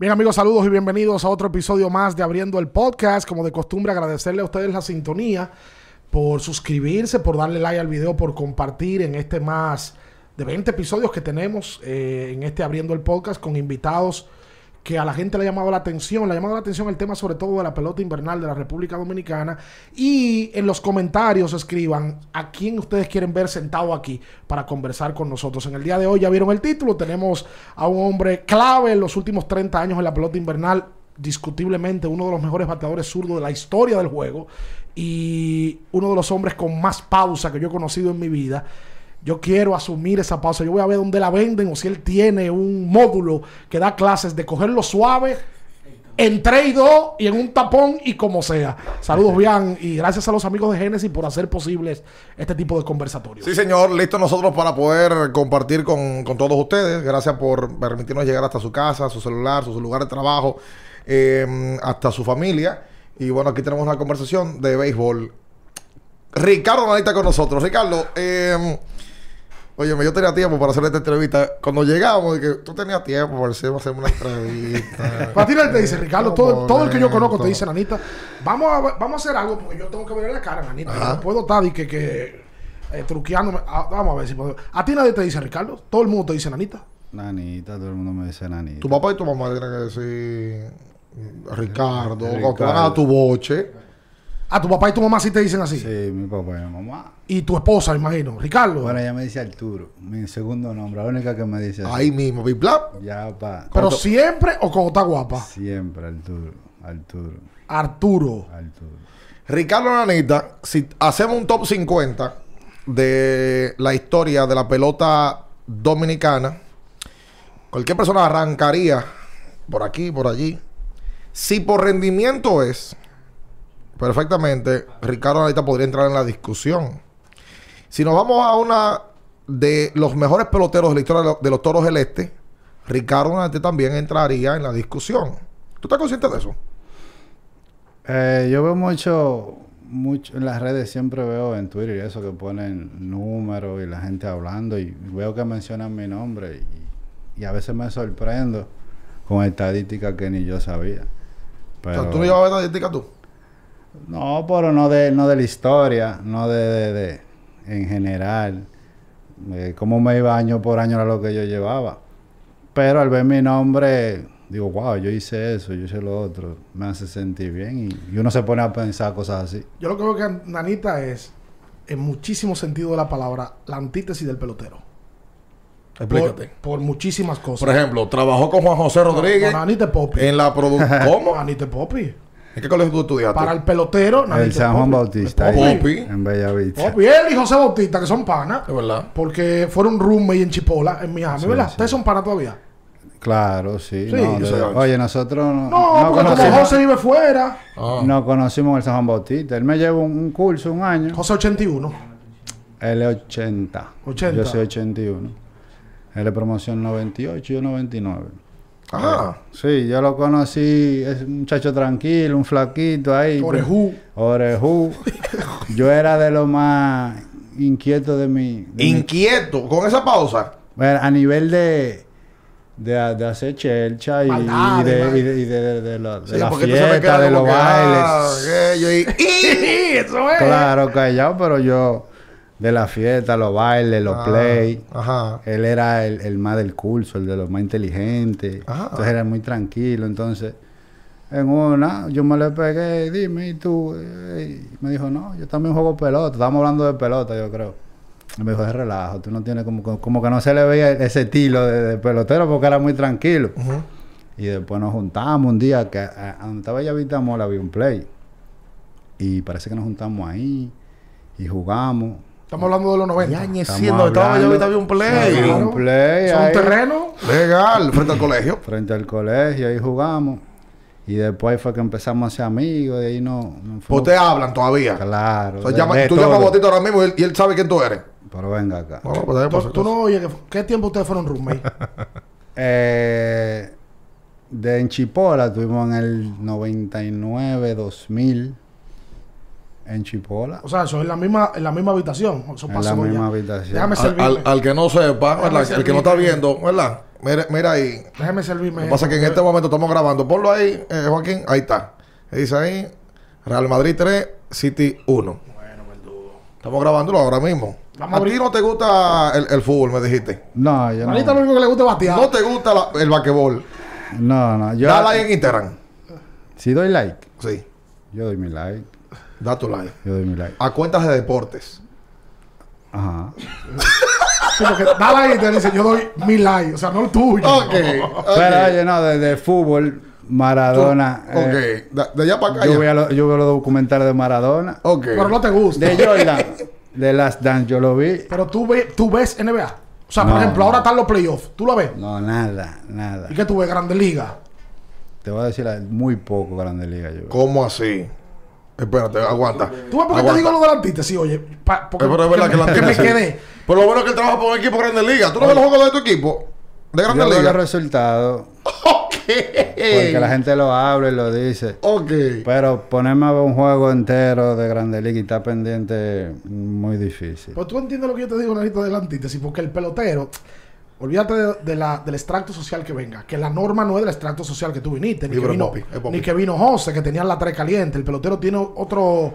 Bien amigos, saludos y bienvenidos a otro episodio más de Abriendo el Podcast. Como de costumbre, agradecerle a ustedes la sintonía por suscribirse, por darle like al video, por compartir en este más de 20 episodios que tenemos eh, en este Abriendo el Podcast con invitados que a la gente le ha llamado la atención. Le ha llamado la atención el tema sobre todo de la pelota invernal de la República Dominicana. Y en los comentarios escriban a quién ustedes quieren ver sentado aquí para conversar con nosotros. En el día de hoy ya vieron el título. Tenemos a un hombre clave en los últimos 30 años en la pelota invernal. Discutiblemente uno de los mejores bateadores zurdos de la historia del juego. Y uno de los hombres con más pausa que yo he conocido en mi vida yo quiero asumir esa pausa. Yo voy a ver dónde la venden o si él tiene un módulo que da clases de cogerlo suave en 3 y 2 y en un tapón y como sea. Saludos, bien y gracias a los amigos de Génesis por hacer posibles este tipo de conversatorios. Sí, señor, listo nosotros para poder compartir con, todos ustedes. Gracias por permitirnos llegar hasta su casa, su celular, su, lugar de trabajo, eh, hasta su familia. Y bueno, aquí tenemos una conversación de béisbol. Ricardo Manita con nosotros. Ricardo, eh, Oye, yo tenía tiempo para hacer esta entrevista. Cuando llegamos, que tú tenías tiempo para hacer una entrevista. para ti te dice, Ricardo, todo, todo, el que yo conozco te dice, Nanita, vamos a, vamos a hacer algo porque yo tengo que ver la cara, Nanita. no puedo estar y que, que eh, truqueándome. Ah, vamos a ver si puedo. A ti nadie te dice, Ricardo. Todo el mundo te dice, Nanita. Nanita, todo el mundo me dice Nanita. Tu papá y tu mamá tienen que decir Ricardo, Ricardo. cuando van a tu boche. Ah, tu papá y tu mamá sí te dicen así. Sí, mi papá y mi mamá. Y tu esposa, imagino. Ricardo. Bueno, ella me dice Arturo, mi segundo nombre, la única que me dice así. Ahí mismo, Big. Ya, pa. Pero siempre o cuando está guapa. Siempre, Arturo. Arturo. Arturo. Arturo. Ricardo Nanita, si hacemos un top 50 de la historia de la pelota dominicana, cualquier persona arrancaría por aquí, por allí. Si por rendimiento es, perfectamente, Ricardo ahorita podría entrar en la discusión. Si nos vamos a una de los mejores peloteros de la historia de los, Toros del Este, Ricardo Nanite también entraría en la discusión. ¿Tú estás consciente de eso? Eh, yo veo mucho, mucho en las redes, siempre veo en Twitter y eso que ponen números y la gente hablando y veo que mencionan mi nombre y, a veces me sorprendo con estadísticas que ni yo sabía. Pero, ¿Tú no llevabas estadísticas tú? No, pero no de, no de la historia, no de, de, en general. Eh, cómo me iba año por año era lo que yo llevaba. Pero al ver mi nombre, digo, wow, yo hice eso, yo hice lo otro. Me hace sentir bien y, uno se pone a pensar cosas así. Yo lo que veo que Nanita es, en muchísimo sentido de la palabra, la antítesis del pelotero. Explícate. Por, muchísimas cosas. Por ejemplo, trabajó con Juan José Rodríguez. Anita Popi. En la producción. ¿Cómo? Anita Popi. ¿En qué colegio tú estudiaste? Para el pelotero, El San Juan Bautista. Popi. En Bellavista. Popi. Él y José Bautista, que son panas. Es verdad. Porque fueron roommate en Chipola, en Miami, ¿verdad? ¿Ustedes son panas todavía? Claro, sí. oye, nosotros no, no, porque como José vive fuera. Ah. No conocimos el San Juan Bautista. Él me llevó un, curso un año. José 81. Él es 80. 80. Yo soy 81. Él es promoción 98 y yo 99. Ajá. Sí, yo lo conocí, es un muchacho tranquilo, un flaquito ahí. Orejú. Orejú. yo era de lo más inquieto de mi... ¿Inquieto? ¿Con esa pausa? Bueno, a nivel de... De, de hacer chelcha y, y, de, y, de, y de, la fiesta, de los bailes. eso es. Claro, callado, pero yo de la fiesta, los bailes, los ah, play. Ajá. Él era el, más del curso, el de los más inteligentes. Entonces era muy tranquilo. Entonces, en una, yo me le pegué, dime, ¿y tú? me dijo, no, yo también juego pelota. Estábamos hablando de pelota, yo creo. Y me dijo, es relajo, tú no tienes como, como que no se le veía ese estilo de, pelotero porque era muy tranquilo. Y después nos juntamos un día que a, donde estaba ya Mola había un play. Y parece que nos juntamos ahí y jugamos. Estamos hablando de los 90. Ya añeciendo, estaba yo había un play. un play. ¿Son terreno? Legal, frente al colegio. Frente al colegio, ahí jugamos. Y después fue que empezamos a ser amigos, de ahí no... no pues te hablan todavía. Claro. tú llamas a Botito ahora mismo y él, sabe quién tú eres. Pero venga acá. pues, tú no oyes, ¿qué tiempo ustedes fueron roommate? eh, de Enchipola tuvimos en el 99, 2000 en Chipola. O sea, eso es en la misma, en la misma habitación. Eso en la misma habitación. Déjame al, al, al, que no sepa, ¿verdad? El que no está viendo, ¿verdad? Mira, mira ahí. Déjeme servirme. Lo que pasa es que en este momento estamos grabando. Ponlo ahí, eh, Joaquín. Ahí está. Dice ahí, Real Madrid 3, City 1. Bueno, verdugo. Estamos grabándolo ahora mismo. Vamos a ti no te gusta el, el fútbol, me dijiste. No, yo Manita lo no. único que le gusta es batear. No te gusta la- el basquetbol. No, no. Yo, Dale ahí en Instagram. si doy like, Sí. yo doy mi like. Da tu like. Yo doy mi like. A cuentas de deportes. Ajá. Sí, porque dale ahí y te dice, yo doy mi like. O sea, no el tuyo. Ok. Pero oye, no, desde fútbol, Maradona. Ok. eh, De, de allá para acá. yo, los, yo veo los documentales de Maradona. Ok. Pero no te gusta. De Jordan. de Last Dance, yo lo vi. Pero tú, ve- tú ves NBA. O sea, por No. ejemplo, ahora están los playoffs. ¿Tú lo ves? No, nada, nada. ¿Y qué tú ves? Grandes Ligas. Te voy a decir muy poco Grande Liga yo. veo. ¿Cómo así? Espérate, aguanta. ¿Tú ves por qué te digo lo del antítesis? Oye, pa- porque pero es verdad que, la que me quedé. Por lo bueno que él trabaja por un equipo de Grandes Ligas. ¿Tú no ves los juegos de tu equipo? De Yo Grandes veo los resultados. Ok. Porque la gente lo habla y lo dice. Ok. Pero ponerme a ver un juego entero de Grande Liga y estar pendiente muy difícil. Pues tú entiendes lo que yo te digo, Narito, de la antítesis, porque el pelotero, olvídate de, de la, del extracto social que venga, que la norma no es del extracto social que tú viniste, ni, que vino, Popi. ni que vino José, que tenían la tres caliente. El pelotero tiene otro,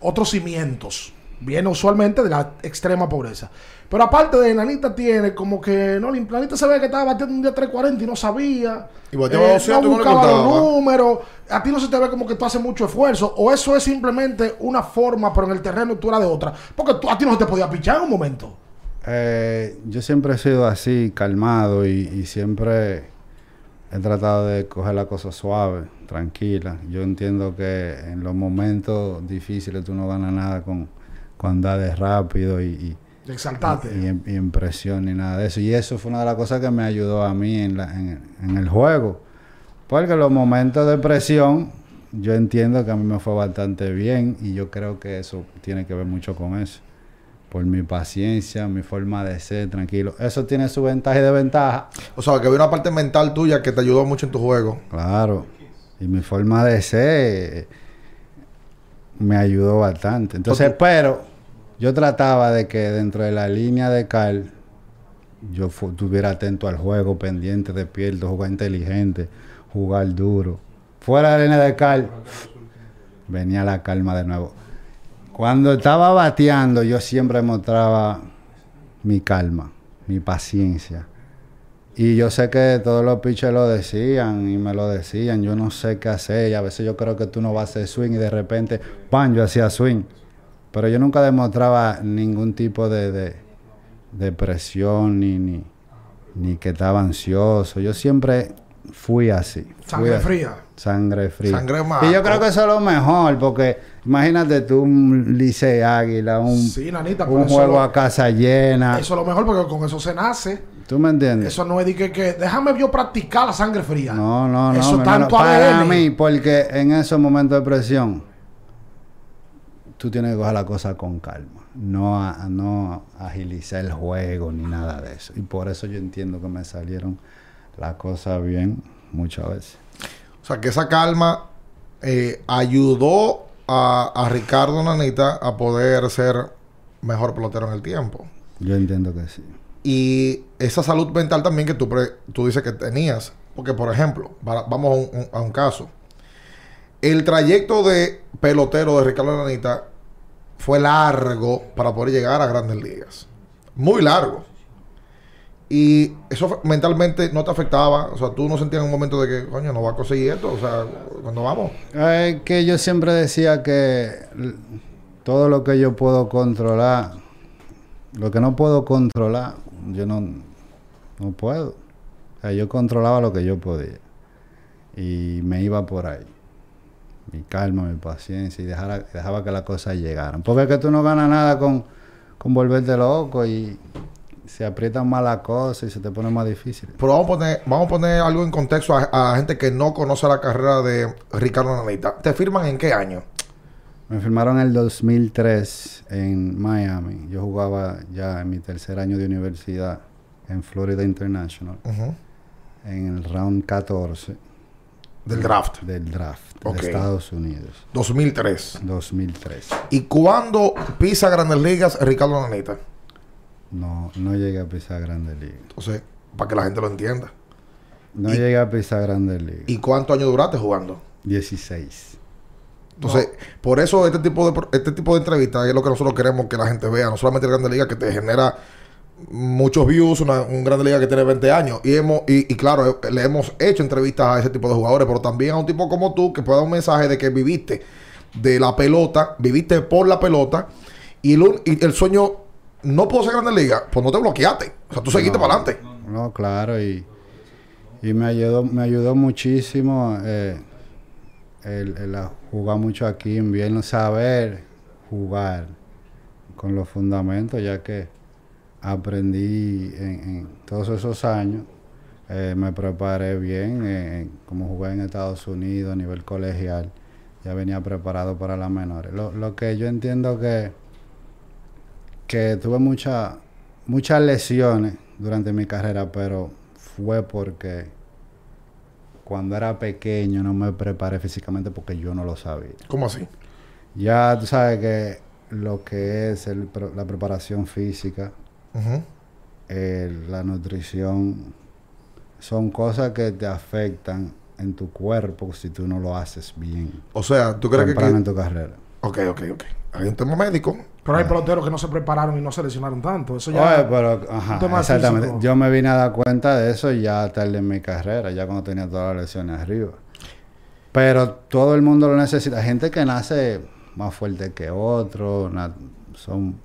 otros cimientos. Viene usualmente de la extrema pobreza. Pero aparte de Nanita tiene como que no, Nanita se ve que estaba batiendo un día 340 y no sabía. Y bateaba 200 y no buscaba los números. A ti no se te ve como que tú haces mucho esfuerzo. O eso es simplemente una forma, pero en el terreno tú eras de otra. Porque tú- a ti no se te podía pichar en un momento. Eh, yo siempre he sido así, calmado y, y siempre he tratado de coger la cosa suave, tranquila. Yo entiendo que en los momentos difíciles tú no ganas nada con, con andar de rápido y, y, Exaltate. y, en- y en presión ni nada de eso. Y eso fue una de las cosas que me ayudó a mí en, la- en, en el juego. Porque los momentos de presión, yo entiendo que a mí me fue bastante bien y yo creo que eso tiene que ver mucho con eso. Por mi paciencia, mi forma de ser, tranquilo. Eso tiene su ventaja y desventaja. O sea, que había una parte mental tuya que te ayudó mucho en tu juego. Claro. Y mi forma de ser me ayudó bastante. Entonces, pero yo trataba de que dentro de la línea de Carl yo estuviera atento al juego, pendiente, despierto, jugar inteligente, jugar duro. Fuera de la línea de Carl, venía la calma de nuevo. Cuando estaba bateando, yo siempre mostraba mi calma, mi paciencia. Y yo sé que todos los pitchers lo decían y me lo decían. Yo no sé qué hacer. Y a veces yo creo que tú no vas a hacer swing y de repente, ¡pam! Yo hacía swing. Pero yo nunca demostraba ningún tipo de, de, de presión ni, ni, ni que estaba ansioso. Yo siempre fui así. fui Sangre así. fría. Sangre fría. Sangre y marco. yo creo que eso es lo mejor, porque imagínate tú un Licey Águila, un, Sí, nanita, un juego lo- a casa llena. Eso es lo mejor porque con eso se nace. ¿Tú me entiendes? Eso no es de que, que déjame yo practicar la sangre fría. No, no, no. Eso tanto hermano, para ADN. mí, porque en esos momentos de presión, tú tienes que coger la cosa con calma. No, a- no agilizar el juego ni nada de eso. Y por eso yo entiendo que me salieron las cosas bien muchas veces. O sea, que esa calma eh, ayudó a, a Ricardo Nanita a poder ser mejor pelotero en el tiempo. Yo entiendo que sí. Y esa salud mental también que tú, pre- tú dices que tenías. Porque, por ejemplo, para- vamos a un, un- a un caso. El trayecto de pelotero de Ricardo Nanita fue largo para poder llegar a grandes ligas. Muy largo. Y eso mentalmente no te afectaba. O sea, tú no sentías en un momento de que, coño, no va a conseguir esto. O sea, cuando vamos. Es que yo siempre decía que todo lo que yo puedo controlar, lo que no puedo controlar, yo no, no puedo. O sea, yo controlaba lo que yo podía. Y me iba por ahí. Mi calma, mi paciencia y dejara- dejaba que las cosas llegaran. Porque es que tú no ganas nada con, con volverte loco y se aprietan más las cosas y se te pone más difícil. Pero vamos a poner, vamos a poner algo en contexto a, a gente que no conoce la carrera de Ricardo Nanita. ¿Te firman en qué año? Me firmaron en el 2003 en Miami. Yo jugaba ya en mi tercer año de universidad en Florida International, en el round 14 Del draft. del draft Ok. de Estados Unidos, 2003. 2003. ¿Y cuándo pisa Grandes Ligas Ricardo Nanita? No, no llegué a pisar Grande Liga. Entonces, para que la gente lo entienda. No llegué a pisar Grandes Ligas. ¿Y cuántos años duraste jugando? 16. Entonces, por eso este tipo de este tipo de entrevistas es lo que nosotros queremos que la gente vea, no solamente el Grande Liga que te genera muchos views, una, un Grande Liga que tiene 20 años y hemos y, claro, le hemos hecho entrevistas a ese tipo de jugadores, pero también a un tipo como tú que pueda dar un mensaje de que viviste de la pelota, viviste por la pelota y el, el sueño no puedo ser Grande Liga, pues no te bloqueaste, o sea, tú seguiste para adelante. No, claro y y me ayudó, me ayudó muchísimo eh, el, jugar mucho aquí en bien saber jugar con los fundamentos, ya que aprendí en, todos esos años, eh, me preparé bien, como jugué en Estados Unidos a nivel colegial, ya venía preparado para las menores. Lo, lo que yo entiendo que, que tuve muchas muchas lesiones durante mi carrera, pero fue porque cuando era pequeño no me preparé físicamente porque yo no lo sabía. ¿Cómo así? Ya tú sabes que lo que es la preparación física, la nutrición, son cosas que te afectan en tu cuerpo si tú no lo haces bien. O sea, ¿tú crees que... en tu carrera. Ok, ok, ok. Hay un tema médico. Pero hay peloteros que no se prepararon y no se lesionaron tanto. Eso ya. Oye, pero, ajá, exactamente. Yo me vine a dar cuenta de eso ya tarde en mi carrera, ya cuando tenía todas las lesiones arriba. Pero todo el mundo lo necesita. Gente que nace más fuerte que otro, son.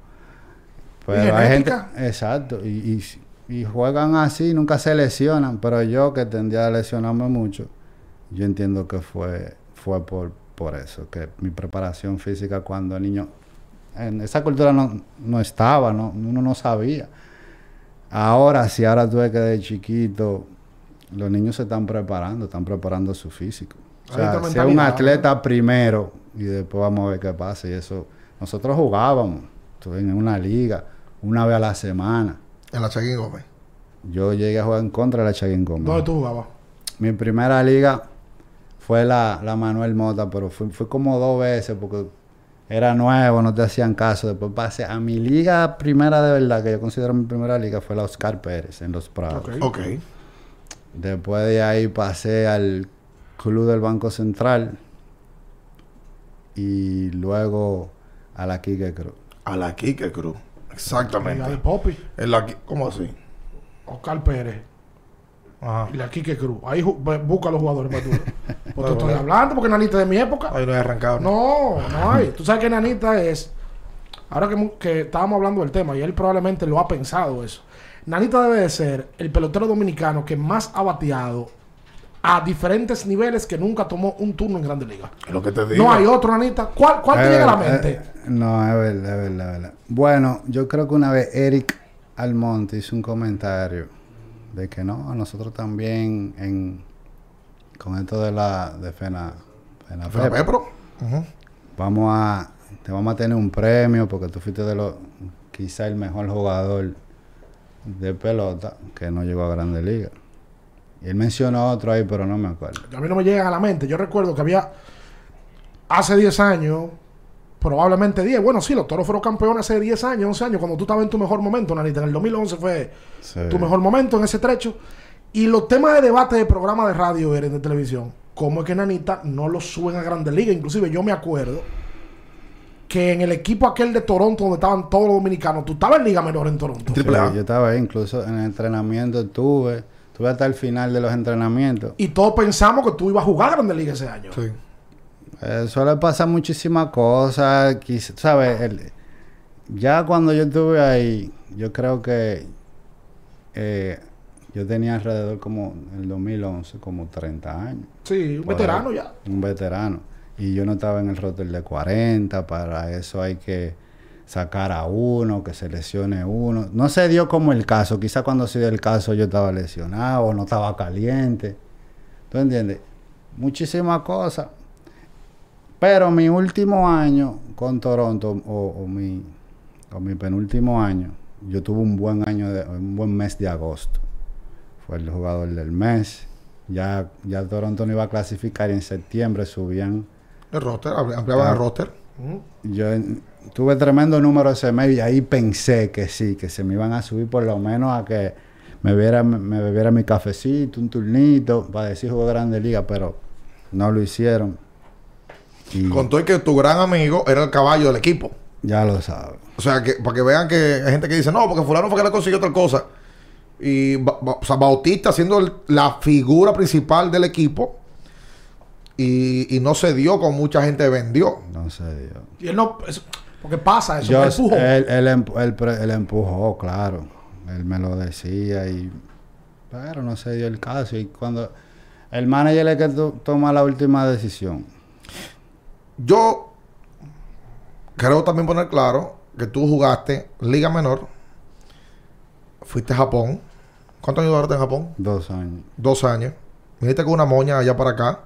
Pero hay gente. Exacto. Y, y, juegan así, nunca se lesionan. Pero yo que tendía a lesionarme mucho, yo entiendo que fue, fue por, por eso, que mi preparación física cuando el niño en esa cultura no, no estaba, no, uno no sabía. Ahora, si ahora tú ves que de chiquito los niños se están preparando, están preparando su físico. O sea, sea un atleta primero y después vamos a ver qué pasa. Y eso, nosotros jugábamos en una liga una vez a la semana. ¿En la Chaguín Gómez? Yo llegué a jugar en contra de la Chaguín Gómez. ¿Dónde tú jugabas? Mi primera liga fue la, la Manuel Mota, pero fue, fue como dos veces porque era nuevo, no te hacían caso. Después pasé a mi liga primera de verdad, que yo considero mi primera liga, fue la Oscar Pérez en Los Prados. Ok. Después de ahí pasé al Club del Banco Central y luego a la Kike Cruz. A la Kike Cruz, exactamente. la de Poppy. ¿Cómo así? Oscar Pérez. Ajá. Y la Kike Cruz. Ahí busca a los jugadores más duros. Porque estoy hablando, porque Nanita de mi época. Ahí no he arrancado. No, no hay. Tú sabes que Nanita es. Ahora que, que, estábamos hablando del tema, y él probablemente lo ha pensado eso. Nanita debe de ser el pelotero dominicano que más ha bateado a diferentes niveles que nunca tomó un turno en Grandes Ligas. lo que te digo. No hay otro, Nanita. ¿Cuál, cuál te llega a la mente? Eh, no, es verdad, es verdad, es verdad. Bueno, yo creo que una vez Eric Almonte hizo un comentario de que no, nosotros también en con esto de la de Fena, Fena, Pepro, vamos a te vamos a tener un premio porque tú fuiste de los quizá el mejor jugador de pelota que no llegó a Grande Liga. Y él mencionó otro ahí, pero no me acuerdo. A mí no me llega a la mente. Yo recuerdo que había hace 10 años probablemente 10. Bueno, sí, los toros fueron campeones hace 10 años, 11 años, cuando tú estabas en tu mejor momento, Nanita. En el 2011 fue tu mejor momento en ese trecho. Y los temas de debate de programa de radio eran de televisión. ¿Cómo es que Nanita no lo suben a Grandes Ligas? Inclusive yo me acuerdo que en el equipo aquel de Toronto donde estaban todos los dominicanos, tú estabas en Liga Menor en Toronto. yo estaba ahí, incluso en el entrenamiento estuve, estuve hasta el final de los entrenamientos. Y todos pensamos que tú ibas a jugar a Grandes Ligas ese año. Sí. Eh, suele pasar muchísimas cosas. ¿Sabes? ya cuando yo estuve ahí, yo creo que eh, yo tenía alrededor como en el 2011, como 30 años. Sí, un veterano ya. Un veterano. Y yo no estaba en el roster de 40, para eso hay que sacar a uno, que se lesione uno. No se dio como el caso, quizá cuando se dio el caso yo estaba lesionado, no estaba caliente. ¿Tú entiendes? Muchísimas cosas. Pero mi último año con Toronto, o, mi, mi penúltimo año, yo tuve un buen año, de, un buen mes de agosto. Fue el jugador del mes. Ya, ya Toronto no iba a clasificar y en septiembre subían. El roster, ampliaban el roster. Yo tuve tremendo número ese mes y ahí pensé que sí, que se me iban a subir por lo menos a que me bebiera, me bebiera mi cafecito, un turnito, para decir juego de Grande Liga, pero no lo hicieron. Y Contó que tu gran amigo era el caballo del equipo. Ya lo sabes. O sea, que para que vean que hay gente que dice, no, porque fulano fue que le consiguió otra cosa. Y o sea, Bautista siendo la figura principal del equipo y, no se dio como mucha gente vendió. No se dio. Y él no... porque pasa eso, él empujó. Él, empujó, claro. Él me lo decía y... Pero no se dio el caso. Y cuando... El manager es el que toma la última decisión. Yo creo también poner claro que tú jugaste Liga Menor, fuiste a Japón. ¿Cuántos años duraste en Japón? Dos años. Dos años. Viniste con una moña allá para acá.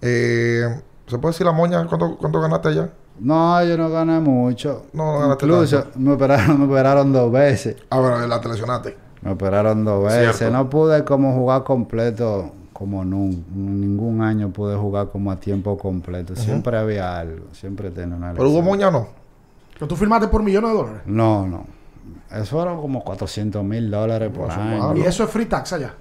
Eh, ¿Se puede decir la moña? ¿Cuánto, cuánto ganaste allá? No, yo no gané mucho. No, no ganaste Incluso me operaron, me operaron dos veces. Ah, bueno, la te lesionaste. Me operaron dos veces. No pude como jugar completo como nunca. Ningún año pude jugar como a tiempo completo. Siempre había algo. Siempre tenía una ¿Pero hubo moña no? ¿Pero tú firmaste por millones de dólares? No, no. Eso era como 400 mil dólares por año. ¿Y eso es free tax allá?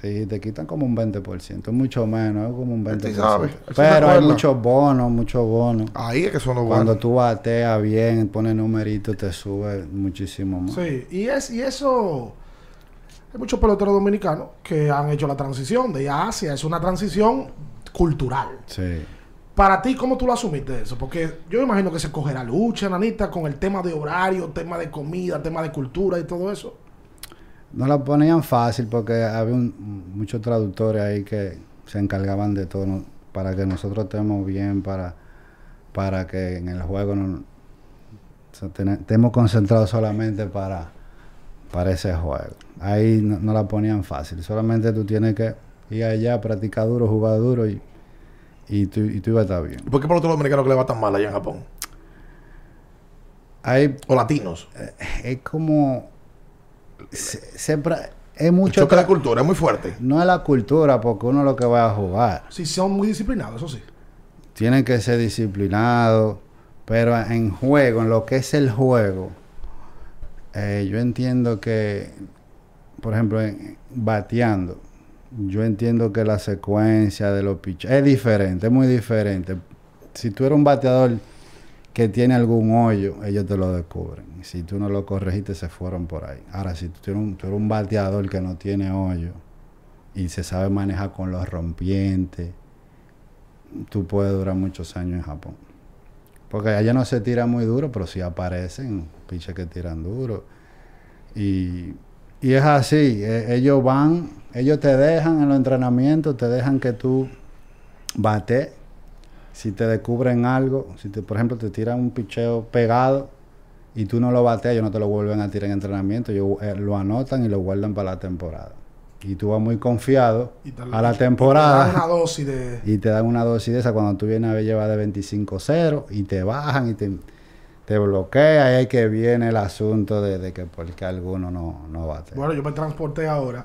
Sí, te quitan como un 20%. Es mucho menos, es como un 20%. Pero hay muchos bonos, muchos bonos. Ahí es que son los Cuando tú bateas bien, pones numeritos, te sube muchísimo más. Sí, y, es, y eso... Hay muchos peloteros dominicanos que han hecho la transición de Asia. Es una transición cultural. Sí. Para ti, ¿cómo tú lo asumiste eso? Porque yo imagino que se cogerá lucha, nanita, con el tema de horario, tema de comida, tema de cultura y todo eso. No la ponían fácil porque había muchos traductores ahí que se encargaban de todo para que nosotros estemos bien, para, para que en el juego no, estemos concentrados solamente para, para ese juego. Ahí no, no, la ponían fácil. Solamente tú tienes que ir allá, practicar duro, jugar duro y y tú, y tú ibas a estar bien. ¿Por qué para los dominicanos que le va tan mal allá en Japón? Hay, o latinos. Eh, es como. siempre. Es mucho. Choque de cultura es muy fuerte. No es la cultura, porque uno lo que va a jugar. Sí, son muy disciplinados, eso sí. Tienen que ser disciplinados. Pero en juego, en lo que es el juego, eh, yo entiendo que, por ejemplo, bateando, yo entiendo que la secuencia de los pitches es diferente, es muy diferente. Si tú eres un bateador que tiene algún hoyo, ellos te lo descubren. Si tú no lo corregiste, se fueron por ahí. Ahora, si tú, eres un, un bateador que no tiene hoyo y se sabe manejar con los rompientes, tú puedes durar muchos años en Japón. Porque allá no se tira muy duro, pero sí aparecen pitches que tiran duro. Y, y es así, e, ellos van ellos te dejan en los entrenamientos, te dejan que tú bate. Si te descubren algo, si te, por ejemplo te tiran un picheo pegado y tú no lo bateas, ellos no te lo vuelven a tirar en entrenamiento, ellos eh, lo anotan y lo guardan para la temporada. Y tú vas muy confiado a la temporada. Y te dan una dosis de... Y te dan una dosis de esa cuando tú vienes a ver llevar de 25-0 y te bajan y te, te bloquea y ahí que viene el asunto de, de que porque alguno no, no bate. Bueno, yo me transporté ahora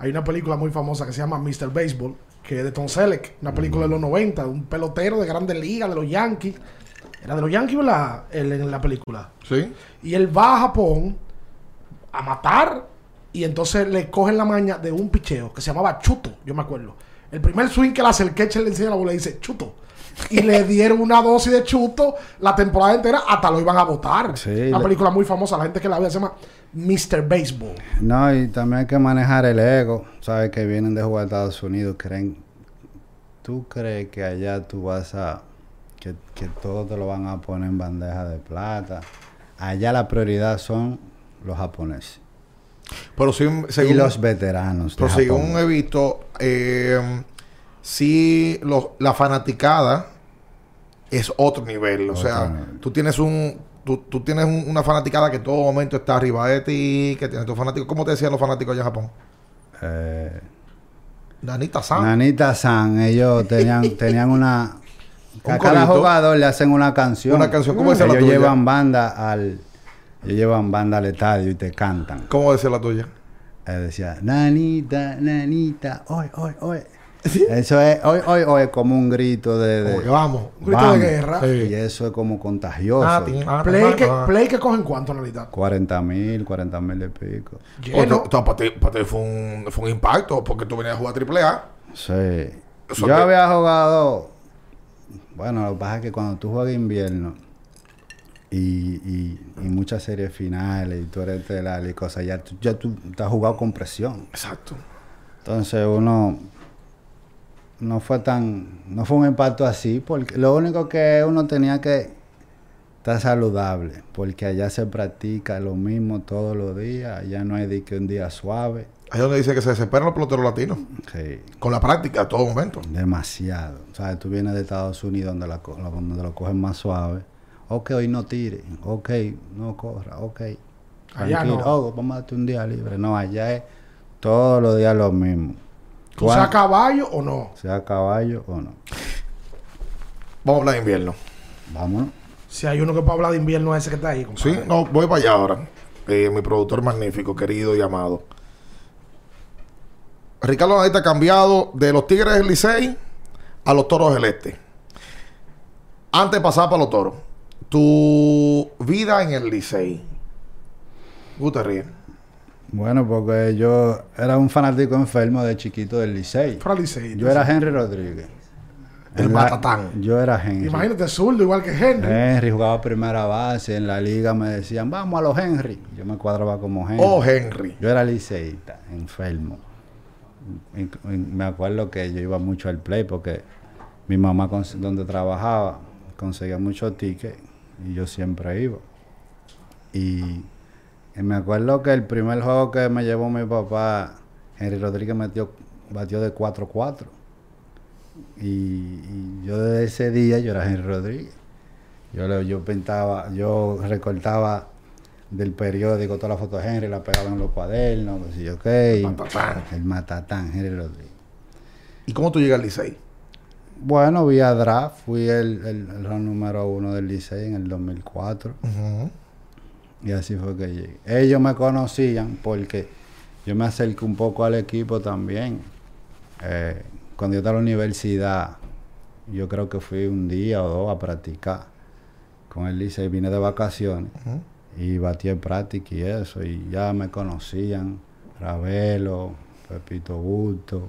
hay una película muy famosa que se llama Mr. Baseball, que es de Tom Selleck, una película de los 90, un pelotero de grandes ligas, de los Yankees. Era de los Yankees, ¿verdad? en la película. Sí. Y él va a Japón a matar y entonces le cogen la maña de un picheo que se llamaba Chuto, yo me acuerdo. El primer swing que le hace el catcher le enseña la bola y dice Chuto. Y le dieron una dosis de chuto la temporada entera, hasta lo iban a votar. Sí, una película muy famosa, la gente que la ve se llama Mr. Baseball. No, y también hay que manejar el ego. Sabes que vienen de jugar a Estados Unidos, creen. ¿Tú crees que allá tú vas a. que, que todo te lo van a poner en bandeja de plata? Allá la prioridad son los japoneses. Pero según, y los veteranos. Pero según he visto, eh, sí, la fanaticada es otro nivel. O sea, tú tienes un tú, tienes una fanaticada que en todo momento está arriba de ti, que tienes tu fanático. ¿Cómo te decían los fanáticos allá en Japón? Eh, Nanita San. Nanita San, ellos tenían, tenían una. a cada jugador le hacen una canción. Una canción, ¿cómo decía la tuya? Ellos llevan banda al. Ellos llevan banda al estadio y te cantan. ¿Cómo decía la tuya? Él decía, Nanita, Nanita, hoy, hoy, hoy. Eso es, hoy, hoy, hoy es como un grito de... de Como vamos. Un grito de guerra. Sí. Y eso es como contagioso. Ah, ah, Play que, ah. play que cogen cuánto, Nanita. 40 mil, 40 mil y pico. Lleno. Oye, para ti, para ti fue, un, fue un impacto porque tú venías a jugar triple A. Sí. Eso Yo que- había jugado. Bueno, lo que pasa es que cuando tú juegas invierno y, y, y muchas series finales y tú eres estelar y cosas, ya tú, ya tú te has jugado con presión. Exacto. Entonces uno no fue tan, no fue un impacto así, porque lo único que uno tenía que estar saludable, porque allá se practica lo mismo todos los días, allá no hay de que un día suave, Ahí donde dice que se desesperan los peloteros latinos. sí, Con la práctica, a todo momento. demasiado. O sea, tú vienes de Estados Unidos donde, la, donde lo cogen más suave. Ok, hoy no tire. Ok, no corra. Ok. Allá tranquilo. no. Oh, vamos a darte un día libre. No, allá es todos los días lo mismo. ¿Tú Cuan- seas caballo o no? sea caballo o no. Vamos a hablar de invierno. Vámonos. Si hay uno que puede hablar de invierno, ese que está ahí. compadre. Sí, no, voy para allá ahora. Eh, mi productor magnífico, querido y amado. Ricardo Nadita ha cambiado de los Tigres del Licey a los Toros del Este. Antes de pasar para los Toros, tu vida en el Licey. ¿Tú te ríes? Bueno, porque yo era un fanático enfermo de chiquito del Licey. Fuera Licey. Yo era Henry Rodríguez. El En la- matatán. Yo era Henry. Imagínate, zurdo igual que Henry. Henry jugaba primera base. En la liga me decían, vamos a los Henry. Yo me cuadraba como Henry. Oh, Henry. Yo era liceísta, enfermo. Me acuerdo que yo iba mucho al play porque mi mamá, donde trabajaba, conseguía muchos tickets y yo siempre iba. Y, y me acuerdo que el primer juego que me llevó mi papá, Henry Rodríguez metió, batió de 4-4. Y, y yo desde ese día yo era Henry Rodríguez. Yo, le- yo pintaba, yo recortaba del periódico todas las fotos de Henry, la pegaba en los cuadernos, ok. Matatán. El matatán, Henry Rodríguez. ¿Y cómo tú llegas al Licey? Bueno, vía draft, fui el, el, el round número uno del Licey en el 2004 Ujú. Y así fue que llegué. Ellos me conocían porque yo me acerqué un poco al equipo también. Eh, cuando yo estaba en la universidad, yo creo que fui un día o dos a practicar con el Licey, vine de vacaciones. Y batí en práctica y eso, y ya me conocían, Ravelo, Pepito Gusto,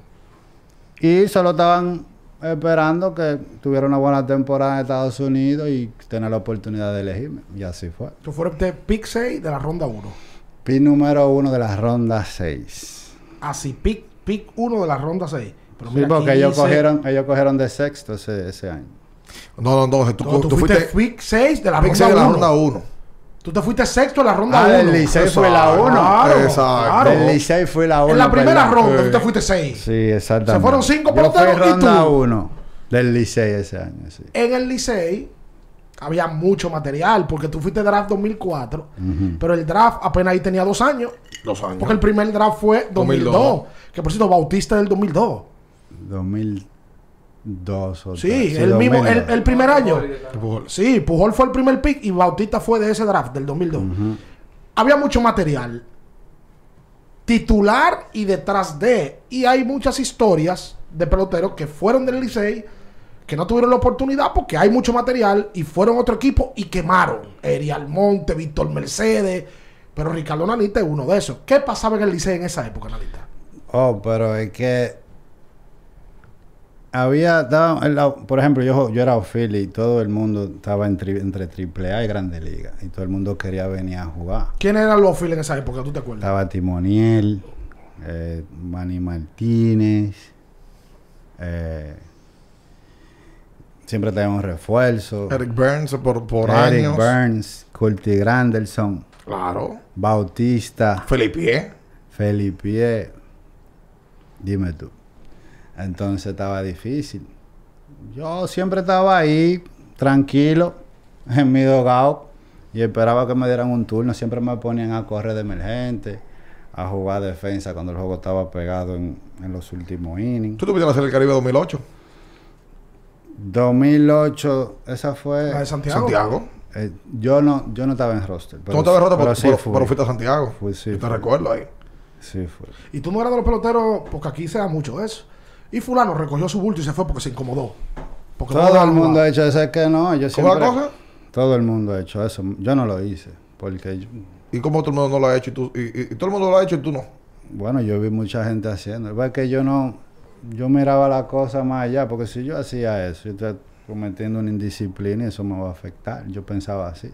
y solo estaban esperando que tuviera una buena temporada en Estados Unidos y tener la oportunidad de elegirme, y así fue. Tú fuiste pick 6 de la ronda 1. Pi número uno de la ronda 6. Así, pick, pick 1 de la ronda 6. Pero Sí, porque ellos dice- cogieron, ellos cogieron de sexto ese, ese año. No, no, no. Tú, No, tú, tú fuiste, fuiste pick 6 de la pick ronda seis de la 1. ronda 1. Tú te fuiste sexto de la ronda Ah, 1. del Licey fue la uno. Claro, Exacto. claro. Del Licey fue la uno. En la primera perdón. ronda tú te fuiste 6. Sí, exactamente. Se fueron cinco Yo fui peloteros y ronda tú. uno del Licey ese año, sí. En el Licey había mucho material porque tú fuiste draft 2004, Ujú. pero el draft apenas ahí tenía dos años. Dos años. Porque el primer draft fue 2002. 2002. Que por cierto, Bautista del 2002. 2002 o Sí, tres. el mismo, el, 2002. el primer año. Pujol. Sí, Pujol fue el primer pick y Bautista fue de ese draft del 2002. Ujú. Había mucho material titular y detrás de. Y hay muchas historias de peloteros que fueron del Licey que no tuvieron la oportunidad porque hay mucho material y fueron otro equipo y quemaron. Eri Almonte, Víctor Mercedes. Pero Ricardo Nanita es uno de esos. ¿Qué pasaba en el Licey en esa época, Nanita? Oh, pero es que había, la- por ejemplo, yo, yo era outfield y todo el mundo estaba en tri- entre Triple A y Grande Liga y todo el mundo quería venir a jugar. ¿Quién eran los Phil en esa época? ¿Tú te acuerdas? Estaba Timoniel, eh, Manny Martínez, eh, siempre teníamos refuerzos. Eric Burns por, por Eric años. Burns, Curtis Granderson, Claro. Bautista, Felipe. Felipe, dime tú. Entonces estaba difícil. Yo siempre estaba ahí, tranquilo, en mi dogado, y esperaba que me dieran un turno. Siempre me ponían a correr de emergente, a jugar defensa cuando el juego estaba pegado en, en los últimos innings. Tú tuviste la Serie del Caribe 2008. 2008, esa fue... La de Santiago. Santiago. eh, yo no yo no estaba en roster. Tú no estabas roto, pero, pero sí pero- fui. pero fuiste a Santiago. Fui, sí, Yo te fui. recuerdo ahí. Sí, fue. Y tú no eras de los peloteros, porque aquí se da mucho eso. Y fulano recogió su bulto y se fue porque se incomodó. Porque Todo el mundo ha hecho eso, es que no. Yo ¿Cómo la siempre, cosa? Todo el mundo ha hecho eso. Yo no lo hice. Porque, yo- ¿Y cómo todo el mundo no lo ha hecho y, tú, y, y- y todo el mundo lo ha hecho y tú no? bueno, yo vi mucha gente haciendo. Es que yo no. Yo miraba la cosa más allá. Porque si yo hacía eso, yo estoy cometiendo una indisciplina y eso me va a afectar. Yo pensaba así.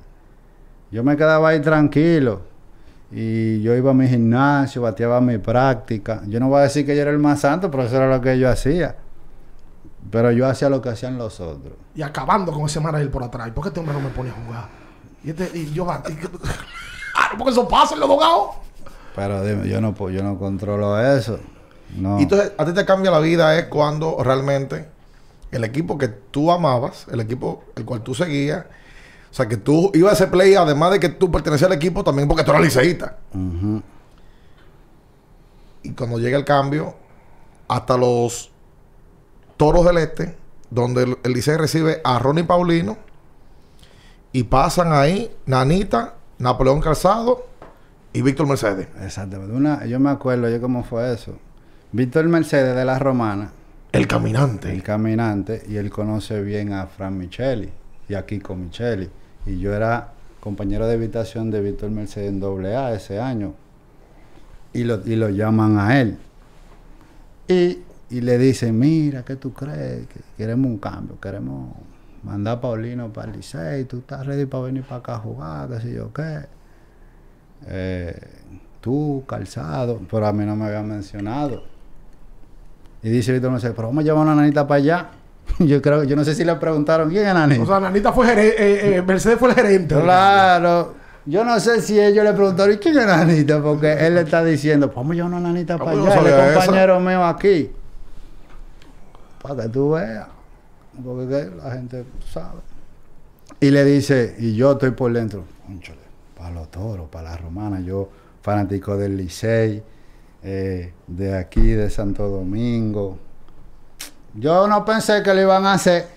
Yo me quedaba ahí tranquilo. Y yo iba a mi gimnasio, bateaba mi práctica. Yo no voy a decir que yo era el más santo, pero eso era lo que yo hacía. Pero yo hacía lo que hacían los otros. Y acabando con ese manager por atrás. ¿Y por qué este hombre no me pone a jugar? Y, este, y yo batí. Claro, porque eso pasa en los dogados. Pero dime, yo no, puedo- yo no controlo eso. No. Y entonces a ti te cambia la vida es cuando realmente el equipo que tú amabas, el equipo el cual tú seguías, sea, que tú ibas a ese play, además de que tú pertenecías al equipo, también porque tú eras liceísta. Ujú. Y cuando llega el cambio, hasta los Toros del Este, donde el, el Licey recibe a Ronnie Paulino, y pasan ahí Nanita, Napoleón Calzado y Víctor Mercedes. Exactamente. Una, yo me acuerdo yo cómo fue eso. Víctor Mercedes de la Romana, El caminante. el caminante, y él conoce bien a Fran Micheli y a Kiko Micheli. Y yo era compañero de habitación de Víctor Mercedes en AA ese año. Y lo, y lo llaman a él. Y, y le dicen, mira, ¿qué tú crees? Que queremos un cambio, queremos mandar a Paulino para el Licey, tú estás ready para venir para acá a jugar, qué sé yo qué. Eh, tú, calzado, pero a mí no me habían mencionado. Y dice Víctor Mercedes, pero vamos a llevar una nanita para allá. yo creo, yo no sé si le preguntaron, ¿quién es nanita? O sea, Nanita fue gerente. eh, eh, Mercedes fue el gerente. Claro. Yo no sé si ellos le preguntaron, ¿y quién es nanita? Porque él le está diciendo, vamos a llevar una nanita para yo allá, no sabía es eso. compañero mío aquí. Para que tú veas. Porque que la gente sabe. Y le dice, y yo estoy por dentro, "Cónchale, para los toros, para la romana, yo fanático del Licey, eh, de aquí, de Santo Domingo. Yo no pensé que lo iban a hacer.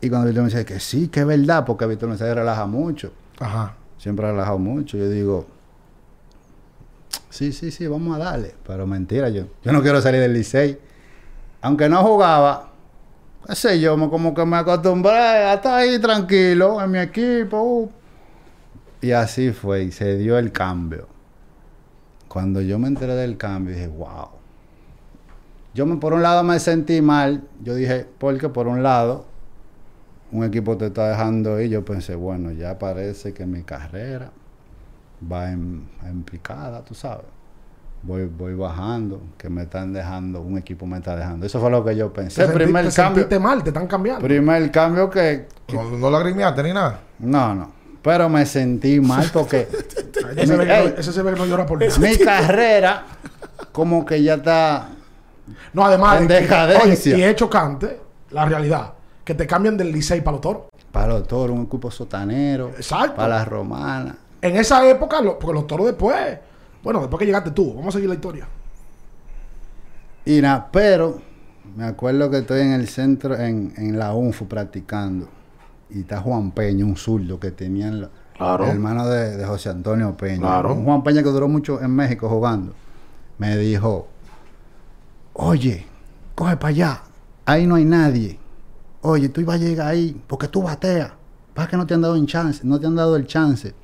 Y cuando Víctor me dice que sí, que es verdad, porque Víctor me dice relaja mucho. Ajá. Siempre ha relajado mucho. Yo digo, sí, sí, sí, vamos a darle. Pero mentira, yo, yo no quiero salir del Licey. Aunque no jugaba, qué sé yo, me- como que me acostumbré a estar ahí tranquilo en mi equipo. uh. Y así fue, y se dio el cambio. Cuando yo me enteré del cambio, dije, wow. Yo me, por un lado me sentí mal. Yo dije, porque por un lado, un equipo te está dejando ir. Yo pensé, bueno, ya parece que mi carrera va en, en picada, tú sabes. Voy, voy bajando, que me están dejando, un equipo me está dejando. Eso fue lo que yo pensé. Te, El primer sentiste, te cambio, sentiste mal, te están cambiando. primer cambio que, No, no lagrimeaste ni nada. no, no. Pero me sentí mal porque Ese se, ve que no, Ey. ese se ve que no llora por nada. mi carrera como que ya está No, además. En decadencia. oye, y es chocante la realidad. Que te cambian del Licey para los toros. para los toros, un equipo sotanero, Exacto. para las romanas. En esa época, lo- porque los toros después. Bueno, después que llegaste tú, vamos a seguir la historia. Y nada, pero me acuerdo que estoy en el centro, en, en la UNFU practicando. Y está Juan Peña, un zurdo que tenían los Claro. el hermano de, de José Antonio Peña. Claro. Un Juan Peña que duró mucho en México jugando. Me dijo, oye, coge para allá. Ahí no hay nadie. Oye, tú ibas a llegar ahí porque tú bateas. Para que no te han dado un chance, no te han dado el chance.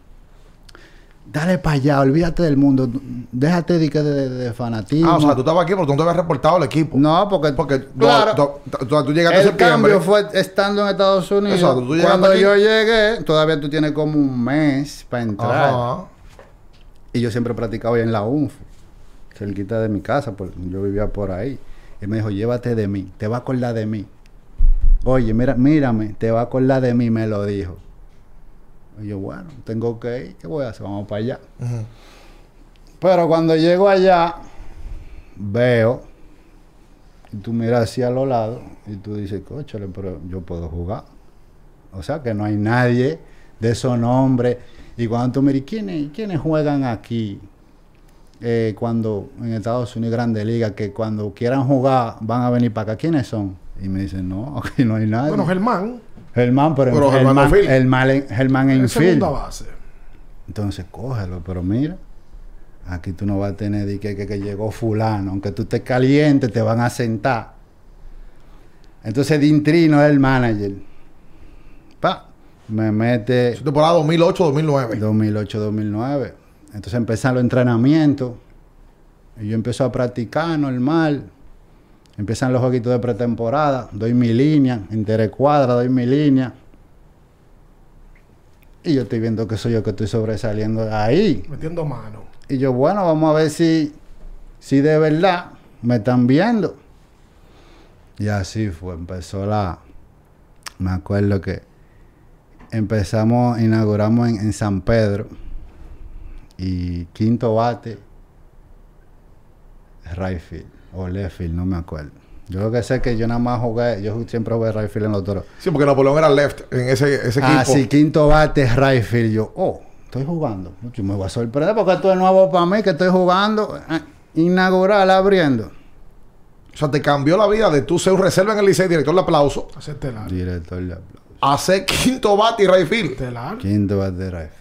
Dale para allá, olvídate del mundo. Déjate de, de, de fanatismo. Ah, o sea, tú estabas aquí porque tú no te habías reportado al equipo. No, porque, Porque claro, tú, tú- tú- llegaste el septiembre. cambio fue estando en Estados Unidos. Exacto, tú Cuando aquí. yo llegué, todavía tú tienes como un mes para entrar. Ajá. Y yo siempre practicaba en la UNFU, cerquita de mi casa, pues yo vivía por ahí. Y me dijo, llévate de mí, te va a acordar de mí. Oye, mira, mírame, te va a acordar de mí, me lo dijo. Y yo, bueno, tengo que ir, ¿qué voy a hacer? Vamos para allá. Pero cuando llego allá, veo, y tú miras hacia los lados, y tú dices, cóchale, pero yo puedo jugar. O sea que no hay nadie de esos nombres. Y cuando tú miras, ¿quiénes, ¿quiénes juegan aquí? Eh, cuando en Estados Unidos, Grande Liga, que cuando quieran jugar van a venir para acá, ¿quiénes son? Y me dicen, no, aquí no hay nadie. Bueno, Germán, Germán, pero, Pero en- Germán Germán, en, Germán en field. segunda base. Entonces, cógelo, pero mira, Aquí tú no vas a tener de que, que, que llegó fulano. Aunque tú estés caliente, te van a sentar. Entonces Dintrino es el manager. Pa, me mete Esa temporada 2008-2009. 2008-2009. Entonces empiezan los entrenamientos. Y yo empiezo a practicar normal. Empiezan los jueguitos de pretemporada. Doy mi línea. Interés cuadra, doy mi línea. Y yo estoy viendo que soy yo que estoy sobresaliendo ahí. Metiendo mano. Y yo, bueno, vamos a ver si, si de verdad me están viendo. Y así fue, empezó la... Me acuerdo que empezamos, inauguramos en, en San Pedro. Y quinto bate, right field, o left field, no me acuerdo. Yo lo que sé es que yo nada más jugué, yo siempre jugué right field en los toros. Sí, porque Napoleón era left en ese, ese Ah, equipo. sí, quinto bate, right field. Yo, oh, estoy jugando. Yo me voy a sorprender porque esto es nuevo para mí, que estoy jugando. eh, inaugural, abriendo. O sea, te cambió la vida de tú ser un reserva en el Licey, director de aplauso, Hacer telar. Director de aplauso. a ser quinto bate y right field. Telar. Quinto bate de right field.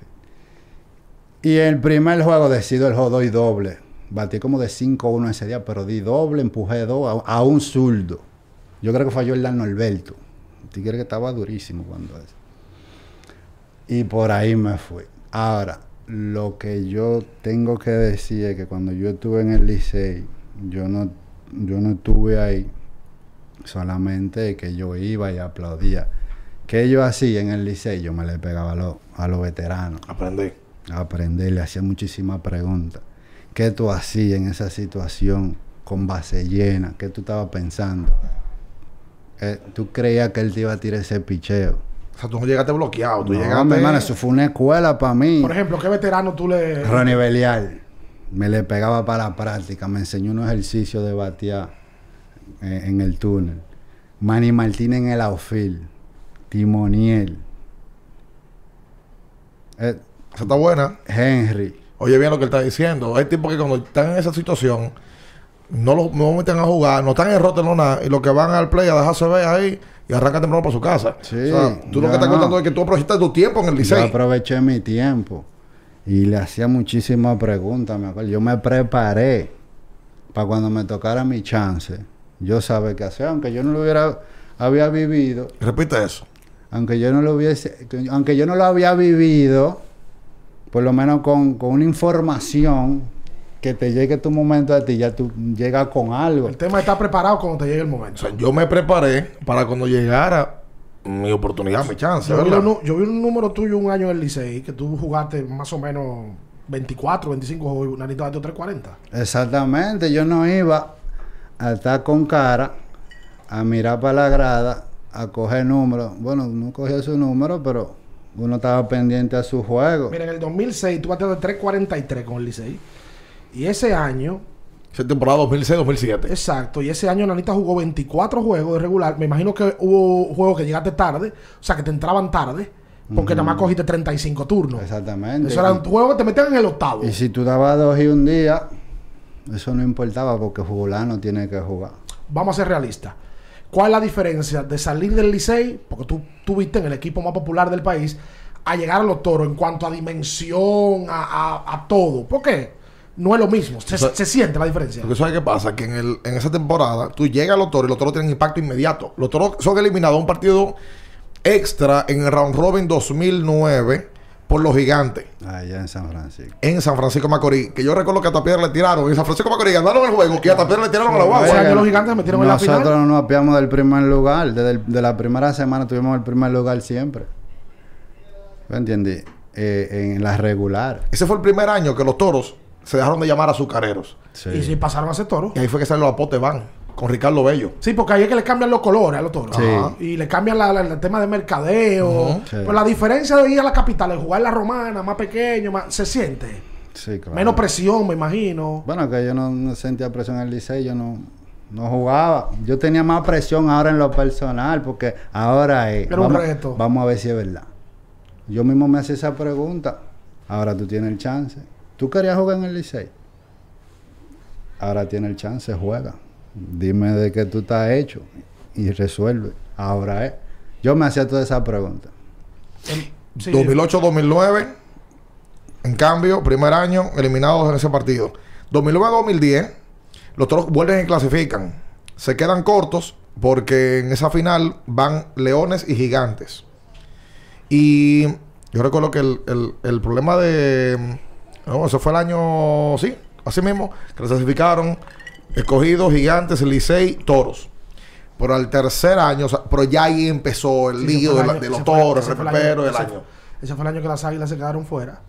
Y el primer juego decido el juego doy doble. Batí como de 5-1 ese día, pero di doble, empujé dos a, un zurdo. Yo creo que falló el Norberto. El tigre que estaba durísimo cuando eso. Y por ahí me fui. Ahora, lo que yo tengo que decir es que cuando yo estuve en el Licey, yo no, yo no estuve ahí solamente que yo iba y aplaudía. ¿Qué yo hacía en el Licey? Yo me le pegaba a, los- a los veteranos Aprendí. Aprender, le hacía muchísimas preguntas. ¿Qué tú hacías en esa situación con base llena? ¿Qué tú estabas pensando? Eh, ¿Tú creías que él te iba a tirar ese picheo? O sea, tú no llegaste bloqueado, tú No, llegaste... mi hermano, eso fue una escuela para mí. Por ejemplo, ¿qué veterano tú le. Ronnie Belial me le pegaba para la práctica, me enseñó un ejercicio de batear eh, en el túnel. Manny Martínez en el outfield. Timoniel. Eh, Esa está buena. Henry. Oye bien lo que él está diciendo. Hay tipos que cuando están en esa situación, no lo no meten a jugar, no están en rote, no nada, y lo que van al play a dejarse ver ahí y arrancan temprano para su casa. Sí, o sea, tú lo yo que estás no. contando es que tú aprovechaste tu tiempo en el Yo liceo. aproveché mi tiempo y le hacía muchísimas preguntas, me acuerdo. Yo me preparé para cuando me tocara mi chance. Yo sabía qué hacer, aunque yo no lo hubiera había vivido, Repite eso. aunque yo no lo hubiese, que- aunque yo no lo había vivido, por lo menos con, con una información que te llegue tu momento a ti, ya tú llegas con algo. El tema está preparado cuando te llegue el O momento. sea, yo me preparé para cuando llegara mi oportunidad, mi chance, Yo vi, ¿verdad? un nu- yo vi un número tuyo un año en el Licey que tú jugaste más o menos 24, 25 juegos, una lista de 340. Exactamente, yo no iba a estar con cara, a mirar para la grada, a coger números. Bueno, no cogía su número, pero uno estaba pendiente a su juego. Mira, en el 2006 tú bateaste 343 con el Licey. Y ese año, Esa temporada 2006-2007. exacto, y ese año Nanita jugó 24 juegos de regular. Me imagino que hubo juegos que llegaste tarde, o sea, que te entraban tarde, porque nada más cogiste 35 turnos. Exactamente. Eso era un juego que te metían en el octavo. Y si tú dabas dos y un día, eso no importaba porque fulano tiene que jugar. Vamos a ser realistas. ¿Cuál es la diferencia de salir del Licey, porque tú tuviste en el equipo más popular del país, a llegar a los toros en cuanto a dimensión, a, a- a todo? ¿Por qué? No es lo mismo. Se, O sea, se siente la diferencia. Porque ¿sabes qué pasa? Que en, el, en esa temporada tú llegas a los toros y los toros tienen impacto inmediato. Los toros son eliminados a un partido extra en el round robin 2009 por los gigantes Allá en San Francisco. en San Francisco Macorís. Que yo recuerdo que a Tapiedra le tiraron. En San Francisco de Macorís ganaron el juego. Que a Tapiedra le tiraron a la guagua. año los gigantes metieron en la Nosotros final. nos apiamos del primer lugar. Desde el- de la primera semana tuvimos el primer lugar siempre. ¿Me entiendes? Eh, en la regular. Ese fue el primer año que los toros se dejaron de llamar azucareros. Sí. Y si pasaron a ser toros. Y ahí fue que salió la pote van con Ricardo Bello. Sí, porque ahí es que le cambian los colores a los toros. Sí. Y le cambian la- la- el tema de mercadeo. Sí. Pues la diferencia de ir a la capital, de jugar la romana, más pequeño, más, se siente. Sí, claro. Menos presión, me imagino. Bueno, que yo no, no sentía presión en el liceo, yo no, no jugaba. Yo tenía más presión ahora en lo personal, porque ahora es. Era un vamos, reto. vamos a ver si es verdad. Yo mismo me hacía esa pregunta. Ahora tú tienes el chance. ¿Tú querías jugar en el liceo? Ahora tienes el chance, juega. Dime de qué tú estás hecho y resuelve. Ahora es. Yo me hacía toda esa pregunta. Sí. 2008-2009 en En cambio, primer año eliminados en ese partido. 2009-2010, los toros vuelven y clasifican. Se quedan cortos porque en esa final van leones y gigantes. Y yo recuerdo que el, el- el problema de... No, eso fue el año... Sí, así mismo. Que clasificaron escogidos, gigantes, licey, toros. Pero al tercer año, o sea, pero ya ahí empezó el Sí, lío de, el la- año- de los toros, el repero del año. Ese fue el año que las águilas se quedaron fuera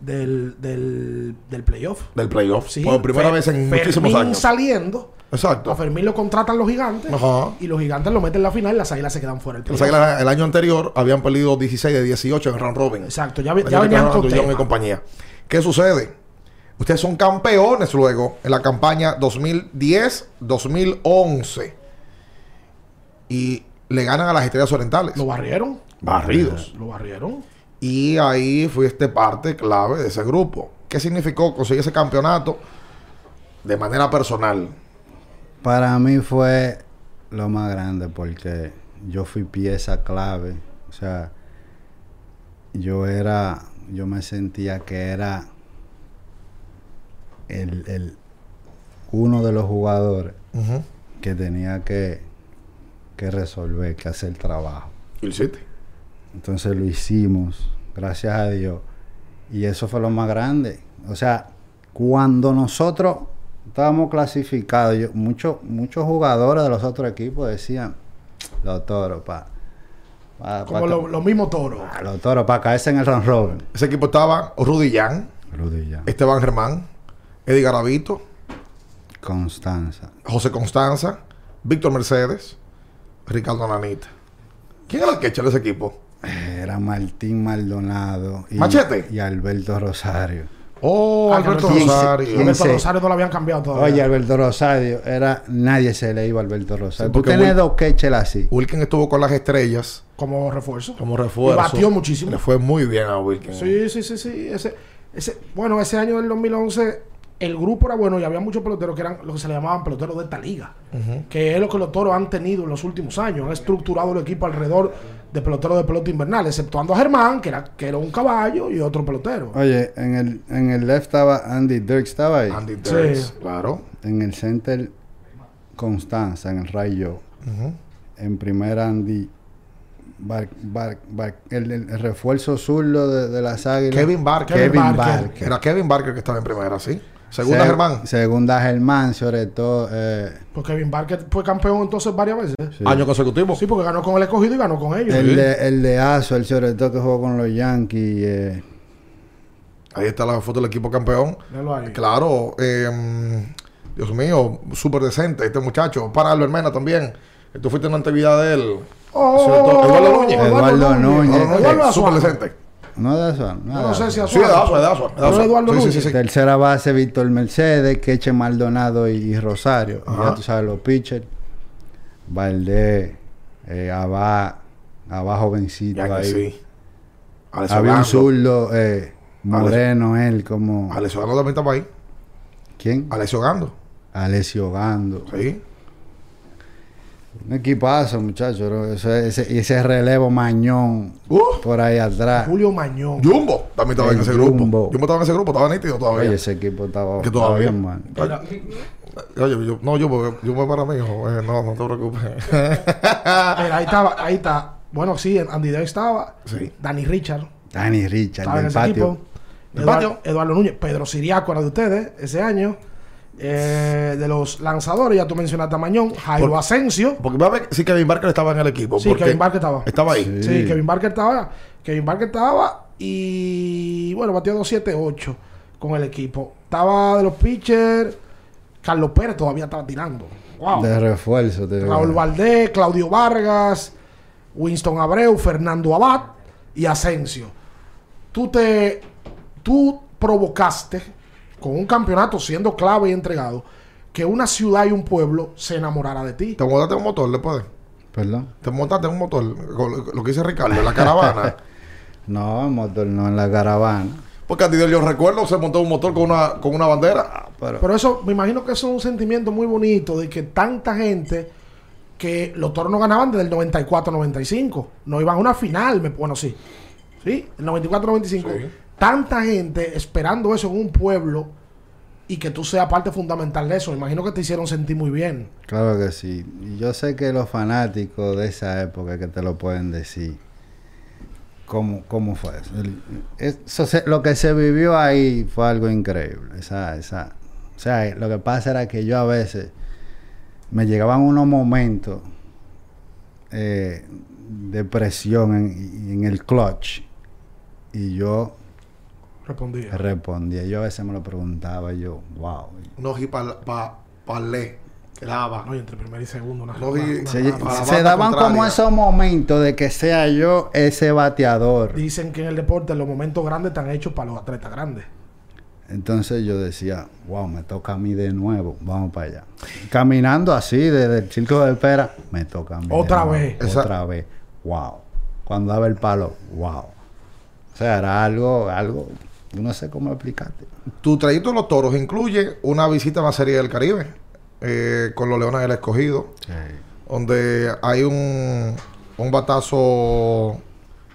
del, del, del playoff. Del playoff. Sí, por primera Fer- vez en Fermín muchísimos años. saliendo. Exacto. A Fermín lo contratan los gigantes. Ajá. Y los gigantes lo meten en la final y las águilas se quedan fuera playoff. Águilas el año anterior habían perdido 16 de 18 en round robin. Exacto, ya, ya venían con y compañía. ¿Qué sucede? Ustedes son campeones luego en la campaña 2010-2011. Y le ganan a las estrellas orientales. Lo barrieron. Barridos. Lo barrieron. Y ahí fuiste parte clave de ese grupo. ¿Qué significó conseguir ese campeonato de manera personal? Para mí fue lo más grande porque yo fui pieza clave. O sea, yo era, yo me sentía que era el, el- uno de los jugadores que tenía que, que resolver, que hacer trabajo. Y lo hiciste. Entonces lo hicimos, gracias a Dios. Y eso fue lo más grande. O sea, cuando nosotros estábamos clasificados, yo- muchos muchos jugadores de los otros equipos decían, los toros, pa, pa- Como pa- lo- los mismos toros. pa- los toros, para caerse en el round robin. Ese equipo estaba Rudy Jan, Rudy. Esteban Germán, Eddie Garavito, Constanza. José Constanza, Víctor Mercedes, Ricardo Nanita. ¿Quién era el que de ese equipo? Era Martín Maldonado y, Machete. y Alberto Rosario. Oh, Ah, Alberto Rosario. ¿Quién Alberto se- Rosario no lo habían cambiado todavía. Oye, Alberto Rosario, era nadie se le iba a Alberto Rosario. Sí, Tú tenés Will- dos quechel así. Wilkin estuvo con las estrellas como refuerzo. como refuerzo. Y batió muchísimo. Le fue muy bien a Wilkin. Sí, sí, sí, sí. Ese, ese, bueno, ese año del 2011 el grupo era bueno y había muchos peloteros que eran lo que se le llamaban peloteros de esta liga. Que es lo que los toros han tenido en los últimos años. Han estructurado el equipo alrededor de peloteros de pelota invernal, exceptuando a Germán, que era, que era un caballo, y otro pelotero. Oye, en el, en el left estaba Andy Dirk, estaba ahí. Andy Sí. Dirks, claro. En el center, Constanza, en el Rayo. Ujú. En primer Andy, Bar- Bar- Bar- el, refuerzo zurdo de, de las águilas. Kevin Barker. Kevin Kevin Barker. Barker. Era Kevin Barker que estaba en primera, ¿sí? Segunda Se- Germán. Segunda Germán, sobre todo. eh, Porque Kevin Barker fue campeón entonces varias veces. sí. Año consecutivo. Sí, porque ganó con el escogido y ganó con ellos. el, de, el de Azo, el sobre todo que jugó con los Yankees. eh, Ahí está la foto del equipo campeón. Claro. eh, Dios mío, súper decente este muchacho. Para Albert Mena también. Tú fuiste en una actividad de él. Oh, Eduardo Núñez. Eduardo Núñez. Eduardo Eduardo Núñez, súper decente. No de eso. Yo no sé si Sí, de Asua, de Asua. de Pero Asua. Eduardo Sí, sí, sí, sí. Tercera base, Víctor Mercedes, Queche Maldonado y, y Rosario. Ajá. Ya tú sabes, los pitchers. Valdés, eh, Abá, Abá jovencito Ya que ahí. sí. Alex Había un zurdo, eh, moreno, él como... Alex Orlando también estaba ahí. ¿Quién? Alex Ogando. Alessio Gando. Sí. Un equipazo, muchachos. ¿no? Ese, ese, ese relevo mañón Uh, por ahí atrás. Julio Mañón. Jumbo también estaba en ese grupo. Jumbo. Jumbo estaba en ese grupo, estaba nítido todavía. Oye, ese equipo estaba, Que todavía. bien, man. Oye, yo, no, yo, porque yo me para mí, hijo. Eh, no, no te preocupes. Mira, ahí estaba, ahí está. Bueno, sí, Andy Day estaba. sí. Danny Richard Danny Richard, estaba en del ese patio. equipo. ¿Del Eduardo, patio? Eduardo Núñez, Pedro Siriaco era de ustedes ese año. Eh, de los lanzadores, ya tú mencionaste a Mañón, Jairo Por- Asensio. Porque va a ver si Kevin Barker estaba en el equipo. Sí, Kevin Barker estaba. Estaba ahí. Sí. Sí, Kevin Barker estaba. Kevin Barker estaba y bueno, batió 2-7-8 con el equipo. Estaba de los pitchers. Carlos Pérez todavía estaba tirando. Wow. De refuerzo. te. Raúl Valdés, Claudio Vargas, Winston Abreu, Fernando Abad y Asensio. Tú te. Tú provocaste con un campeonato siendo clave y entregado que una ciudad y un pueblo se enamorara de ti. Te montaste en un motor después. Perdón. Te montaste en un motor. Lo lo que dice Ricardo, la caravana. No, motor no en la caravana. Porque a ti yo recuerdo, se montó un motor con una, con una bandera. Pero, Pero eso, me imagino que eso es un sentimiento muy bonito de que tanta gente que los toros no ganaban desde el 94-95. No iban a una final, me- bueno, sí. Sí, el 94-95. Sí. Tanta gente esperando eso en un pueblo y que tú seas parte fundamental de eso. Imagino que te hicieron sentir muy bien. Claro que sí. Yo sé que los fanáticos de esa época que te lo pueden decir. ¿Cómo, cómo fue eso? Eso lo que se vivió ahí fue algo increíble. Esa, esa, o sea, lo que pasa era que yo a veces me llegaban unos momentos eh, de presión en el clutch y yo Respondí. respondía. Yo a veces me lo preguntaba y yo, wow. No y pa, pa, parlé. Graba. No, y entre primero y segundo. Una, No, una- y- una Se, para daban como esos momentos de que sea yo ese bateador. Dicen que en el deporte los momentos grandes están hechos para los atletas grandes. Entonces yo decía, wow, me toca a mí de nuevo, vamos para allá. Caminando así desde el circo de espera, me toca a mí. Otra vez. Otra vez, wow. Cuando daba el palo, wow. O sea, era algo, algo, no sé cómo explicarte. Tu trayecto en los toros incluye una visita a la Serie del Caribe eh, con los Leones del Escogido, donde hay un, un batazo.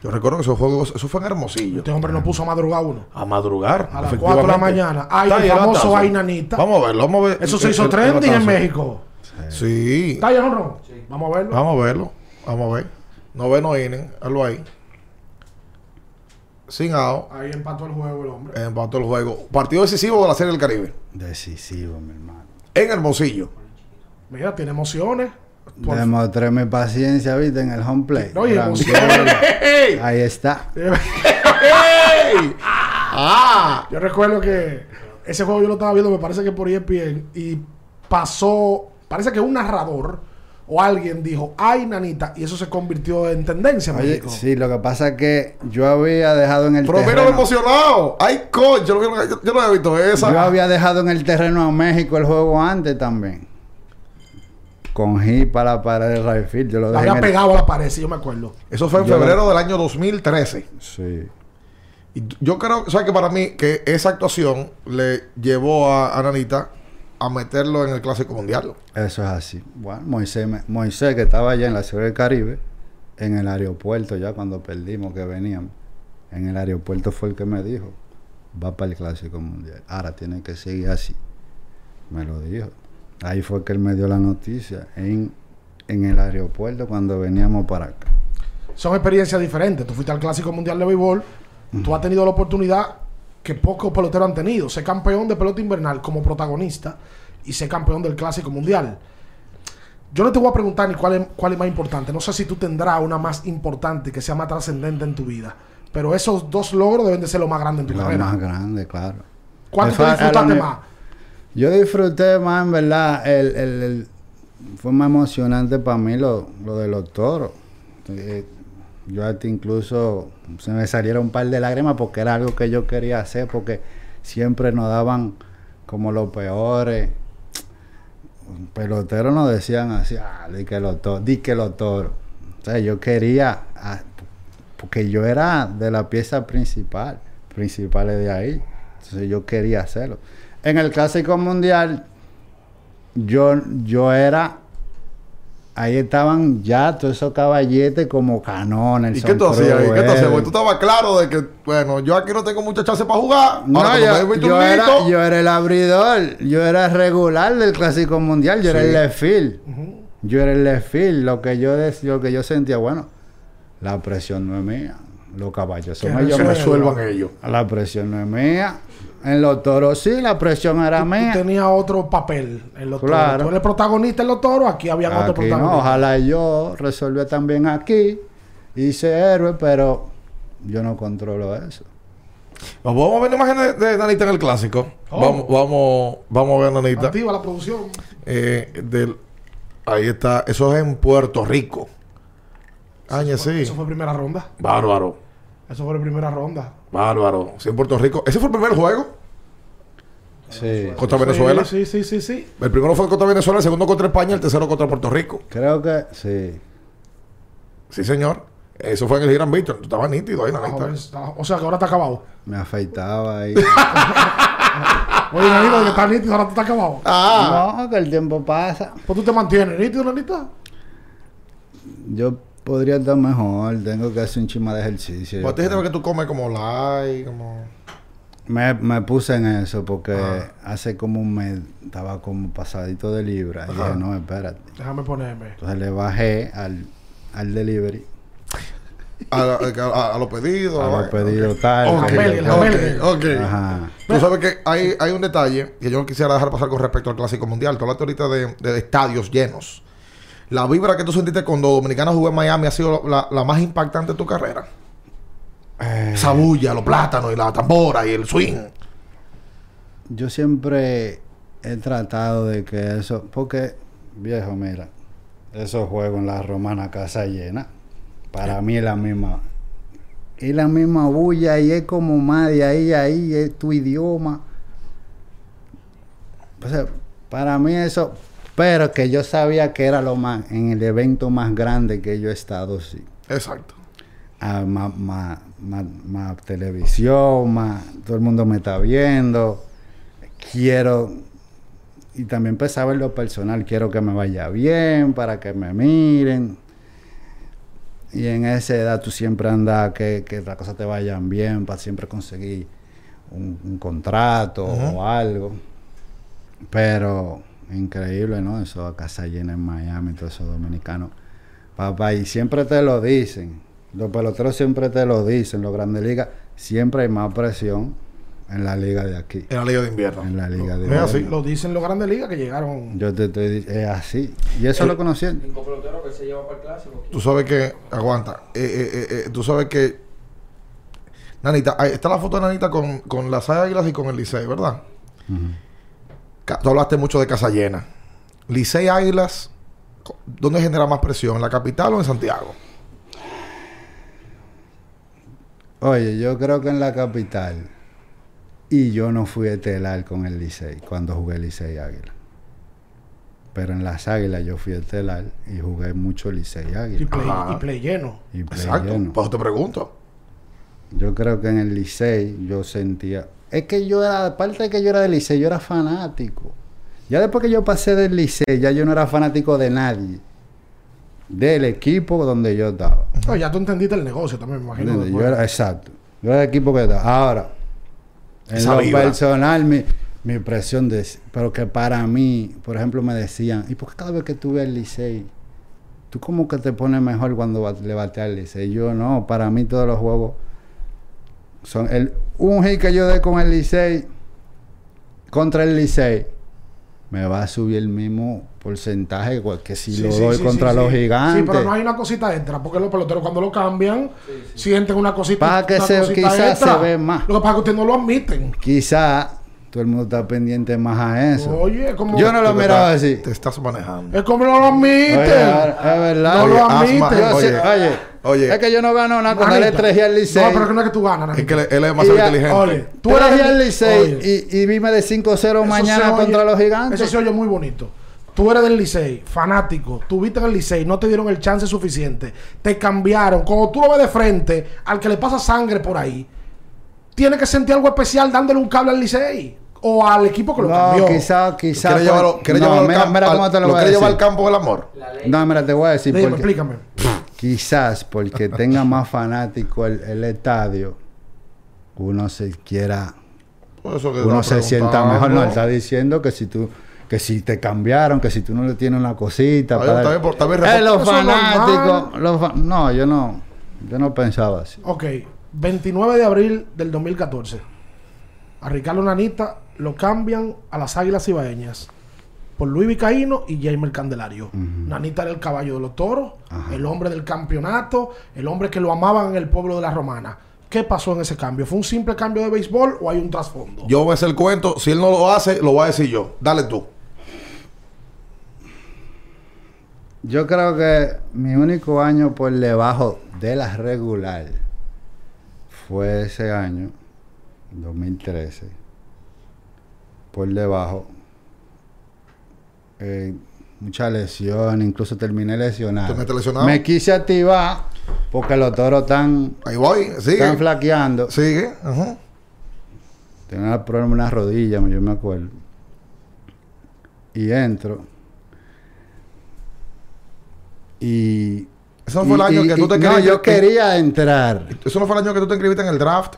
Yo recuerdo que eso fue, eso fue en Hermosillo. Este hombre no puso a madrugar uno. A madrugar. A las efectivamente. 4 de la mañana. Ay, el famoso batazo. Ay, nanita. Vamos a verlo, vamos a ver. Eso se hizo el- el trending en. México. Sí. ¿Está ahí o no? Vamos a verlo. Vamos a verlo. Vamos a ver. Noveno inning. Hazlo ahí. Sin out. Ahí empató el juego el hombre. Empató el juego. Partido decisivo de la Serie del Caribe. Decisivo, mi hermano. En Hermosillo. Mira, tiene emociones. Por- Demostré mi paciencia, viste, en el home play. Oye, Tranquilo. emociones. Ahí está. ¡Ey! ¡Ah! Yo recuerdo que ese juego yo lo estaba viendo, me parece que por E ESPN, y pasó, parece que un narrador o alguien dijo, ay, nanita, y eso se convirtió en tendencia en Oye, México. sí, lo que pasa es que yo había dejado en el Pero mira terreno. emocionado. ¡Ay, coño! Yo, no- yo- yo no había visto esa. Yo había dejado en el terreno a México el juego antes también. Con hit para la pared de right field. Yo lo dejé había el- pegado a la pared, sí, yo me acuerdo. Eso fue en Yo- febrero del año 2013. Sí. Y yo creo, ¿sabes que para mí que esa actuación le llevó a, a Nanita a meterlo en el Clásico Mundial? Eso es así. Bueno, Moisés, Moisés, que estaba allá en la Ciudad del Caribe, en el aeropuerto ya cuando perdimos que veníamos, en el aeropuerto fue el que me dijo, va para el Clásico Mundial. Ahora tiene que seguir así. Me lo dijo. Ahí fue que él me dio la noticia en, en el aeropuerto cuando veníamos para acá. Son experiencias diferentes. Tú fuiste al Clásico Mundial de Béisbol, tú has tenido la oportunidad que pocos peloteros han tenido. Ser campeón de pelota invernal como protagonista y ser campeón del Clásico Mundial. Yo no te voy a preguntar ni cuál es, cuál es más importante. No sé si tú tendrás una más importante que sea más trascendente en tu vida. Pero esos dos logros deben de ser lo más grande en tu Lo carrera. más grande, claro. ¿Cuánto te disfrutaste más? Yo disfruté más, en verdad, el, el- el- fue más emocionante para mí lo, lo de los toros. Eh, yo hasta incluso se me salieron un par de lágrimas porque era algo que yo quería hacer, porque siempre nos daban como los peores. Peloteros nos decían así, ah, di que los toros, di que los toros. O sea, yo quería, ah, porque yo era de la pieza principal, principales de ahí. Entonces yo quería hacerlo. En el Clásico Mundial, yo, yo era, ahí estaban ya todos esos caballetes como canones. ¿Y qué tú hacías ahí? ¿Qué tú hacías? Porque tú estabas claro de que, bueno, yo aquí no tengo mucha chance para jugar. No, Ahora, yo, era, turnito, yo era el abridor, yo era regular del Clásico Mundial, yo era el left field. Yo era el left field, lo que yo decía, lo que yo sentía, bueno, la presión no es mía, los caballos son Que ellos. se resuelvan. resuelvan ellos. La presión no es mía. En los toros sí, la presión era Tú mía. tenías otro papel en los Claro. toros. Tú eres protagonista en los toros, aquí había otro protagonista. no, ojalá yo resolviera también aquí. Hice héroe, pero yo no controlo eso. Vamos a ver la imagen de, de Nanita en el Clásico. Oh. Vamos, vamos, vamos a ver Nanita. Activa la producción. Eh, del, ahí está. Eso es en Puerto Rico. Añe, sí. Eso fue primera ronda. Bárbaro. Eso fue la primera ronda. Bárbaro. Sí, en Puerto Rico. Ese fue el primer juego Sí. contra Venezuela. Sí, sí, sí, sí. El primero fue contra Venezuela, el segundo contra España, el tercero contra Puerto Rico. Creo que sí. Sí, señor. Eso fue en el Hiram Victor. Tú estabas nítido ahí, joven, está- O sea que ahora está acabado. Me afeitaba ahí. Oye, Nanita, que está nítido, ahora tú estás acabado. Ah, no, que el tiempo pasa. Pues tú te mantienes nítido, Nanita. Yo Podría estar mejor, tengo que hacer un chima de ejercicio. ¿Vos te dijiste que tú comes como light, como... Me, me puse en eso porque hace como un mes estaba como pasadito de libra. Y dije, no, espérate. Déjame ponerme. Entonces le bajé al, al delivery. A, a- a los pedidos. A los pedidos tal. Ok, que- Meli, la Ok, Meli. ok. Ajá. Tú sabes que hay, hay un detalle que yo no quisiera dejar pasar con respecto al Clásico Mundial. Tú hablaste ahorita de, de estadios llenos. La vibra que tú sentiste cuando Dominicana jugó en Miami ha sido la, la más impactante de tu carrera. Eh, Esa bulla, los plátanos y la tambora y el swing. Yo siempre he tratado de que eso, porque viejo, mira, esos juegos en la romana casa llena, para mí es la misma, es la misma bulla y es como más de ahí, a ahí, es tu idioma. O sea, para mí eso, pero que yo sabía que era lo más, en el evento más grande que yo he estado, sí. Exacto. Ah, más, más, más, más televisión, más, todo el mundo me está viendo. Quiero, y también pensaba en lo personal, quiero que me vaya bien, para que me miren. Y en esa edad tú siempre andas que, que las cosas te vayan bien, para siempre conseguir un, un contrato o algo. Pero increíble, ¿no? Eso a casa llena en Miami, todos esos dominicanos. Papá, y siempre te lo dicen. Los peloteros siempre te lo dicen. Los grandes ligas siempre hay más presión en la liga de aquí. En la Liga de Invierno. En la liga de Es así. Lo dicen los grandes ligas que llegaron. Yo te estoy diciendo, es así. Y eso lo conocí. Cinco peloteros que se lleva para el clásico. Tú sabes que, aguanta, eh, eh, eh, tú sabes que, Nanita, ahí está la foto de Nanita con, con las águilas y con el Licey, ¿verdad? Ca- Tú hablaste mucho de casa llena. Licey Águilas, ¿dónde genera más presión? ¿En la capital o en Santiago? Oye, yo creo que en la capital. Y yo no fui estelar con el Licey cuando jugué Licey Águila. Pero en las Águilas yo fui estelar y jugué mucho Licey Y Águila. play, Ajá. y play lleno. Y play Exacto. lleno. Pues te pregunto. Yo creo que en el Licey yo sentía... Es que yo era, aparte de que yo era del Licey, yo era fanático. Ya después que yo pasé del Licey, ya yo no era fanático de nadie. Del equipo donde yo estaba. No, ya tú entendiste el negocio también, me imagino. Yo era, exacto. Yo era del equipo que estaba. Ahora, en Esa lo vibra. personal, mi, mi presión de... Pero que para mí, por ejemplo, me decían, ¿y por qué cada vez que tú ves el Licey, tú como que te pones mejor cuando va- le bateas al Licey? Yo no, para mí todos los juegos son... El, un hit que yo dé con el Licey, contra el Licey, me va a subir el mismo porcentaje igual que si Sí, lo sí, doy sí, contra sí, los sí. gigantes. Sí, pero no hay una cosita extra, porque los peloteros cuando lo cambian, sienten una cosita Para que una se- cosita quizás extra. se ve más. Lo que pasa es que ustedes no lo admiten. Quizá todo el mundo está pendiente más a eso. Oye, es como... Yo no lo miraba así. Te estás manejando. Es como no lo. Oye, ahora, es verdad. No lo asma, Yo oye, oye, oye. es que yo no gano nada con darle Manita. tres y al Licey. No, pero que no es que tú ganas, Es Nanita. que él, él es demasiado ya- inteligente. Oye, tú eres al Licey y, y dime de 5-0 Eso mañana se oye- contra los gigantes. Eso se oye muy bonito. Tú eres del Licey, fanático. Tuviste en el Licey, no te dieron el chance suficiente. Te cambiaron. Cuando tú lo ves de frente, al que le pasa sangre por ahí, tiene que sentir algo especial dándole un cable al Licey. O al equipo que lo no, cambió. quizá, quizá. ¿Quieres pues- llevarlo, no, llevarlo mira, al- cómo te lo, ¿Lo voy a quieres llevar al decir. campo del amor? No, mira, te voy a decir. Dime, porque explícame. quizás porque tenga más fanático el, el estadio, uno se quiera Por eso que uno se sienta mejor. No, él está diciendo que si tú, que si te cambiaron, que si tú no le tienes una cosita. Para- bien, por- está bien, Eh, los fanáticos. normal. los fa- no, yo no. Yo no pensaba así. Ok, 29 de abril del 2014. A Ricardo Nanita lo cambian a las Águilas Ibaeñas por Luis Vicaíno y Jamer Candelario. Nanita era el caballo de los toros, Ajá. el hombre del campeonato, el hombre que lo amaban en el pueblo de la Romana. ¿Qué pasó en ese cambio? ¿Fue un simple cambio de béisbol o hay un trasfondo? Yo voy a hacer el cuento. Si él no lo hace, lo voy a decir yo. Dale tú. Yo creo que mi único año por debajo de la regular fue ese año, 2013. Por debajo. Eh, mucha lesión, incluso terminé lesionado. ¿Te metes lesionado? Me quise activar porque los toros están, Ahí voy. Sigue. están flaqueando. Sigue. Ajá. Tenía problema en una rodilla, yo me acuerdo. Y entro. Y Eso no fue el año y- que tú te y- No, inscribiste- yo quería entrar. Eso no fue el año que tú te inscribiste en el draft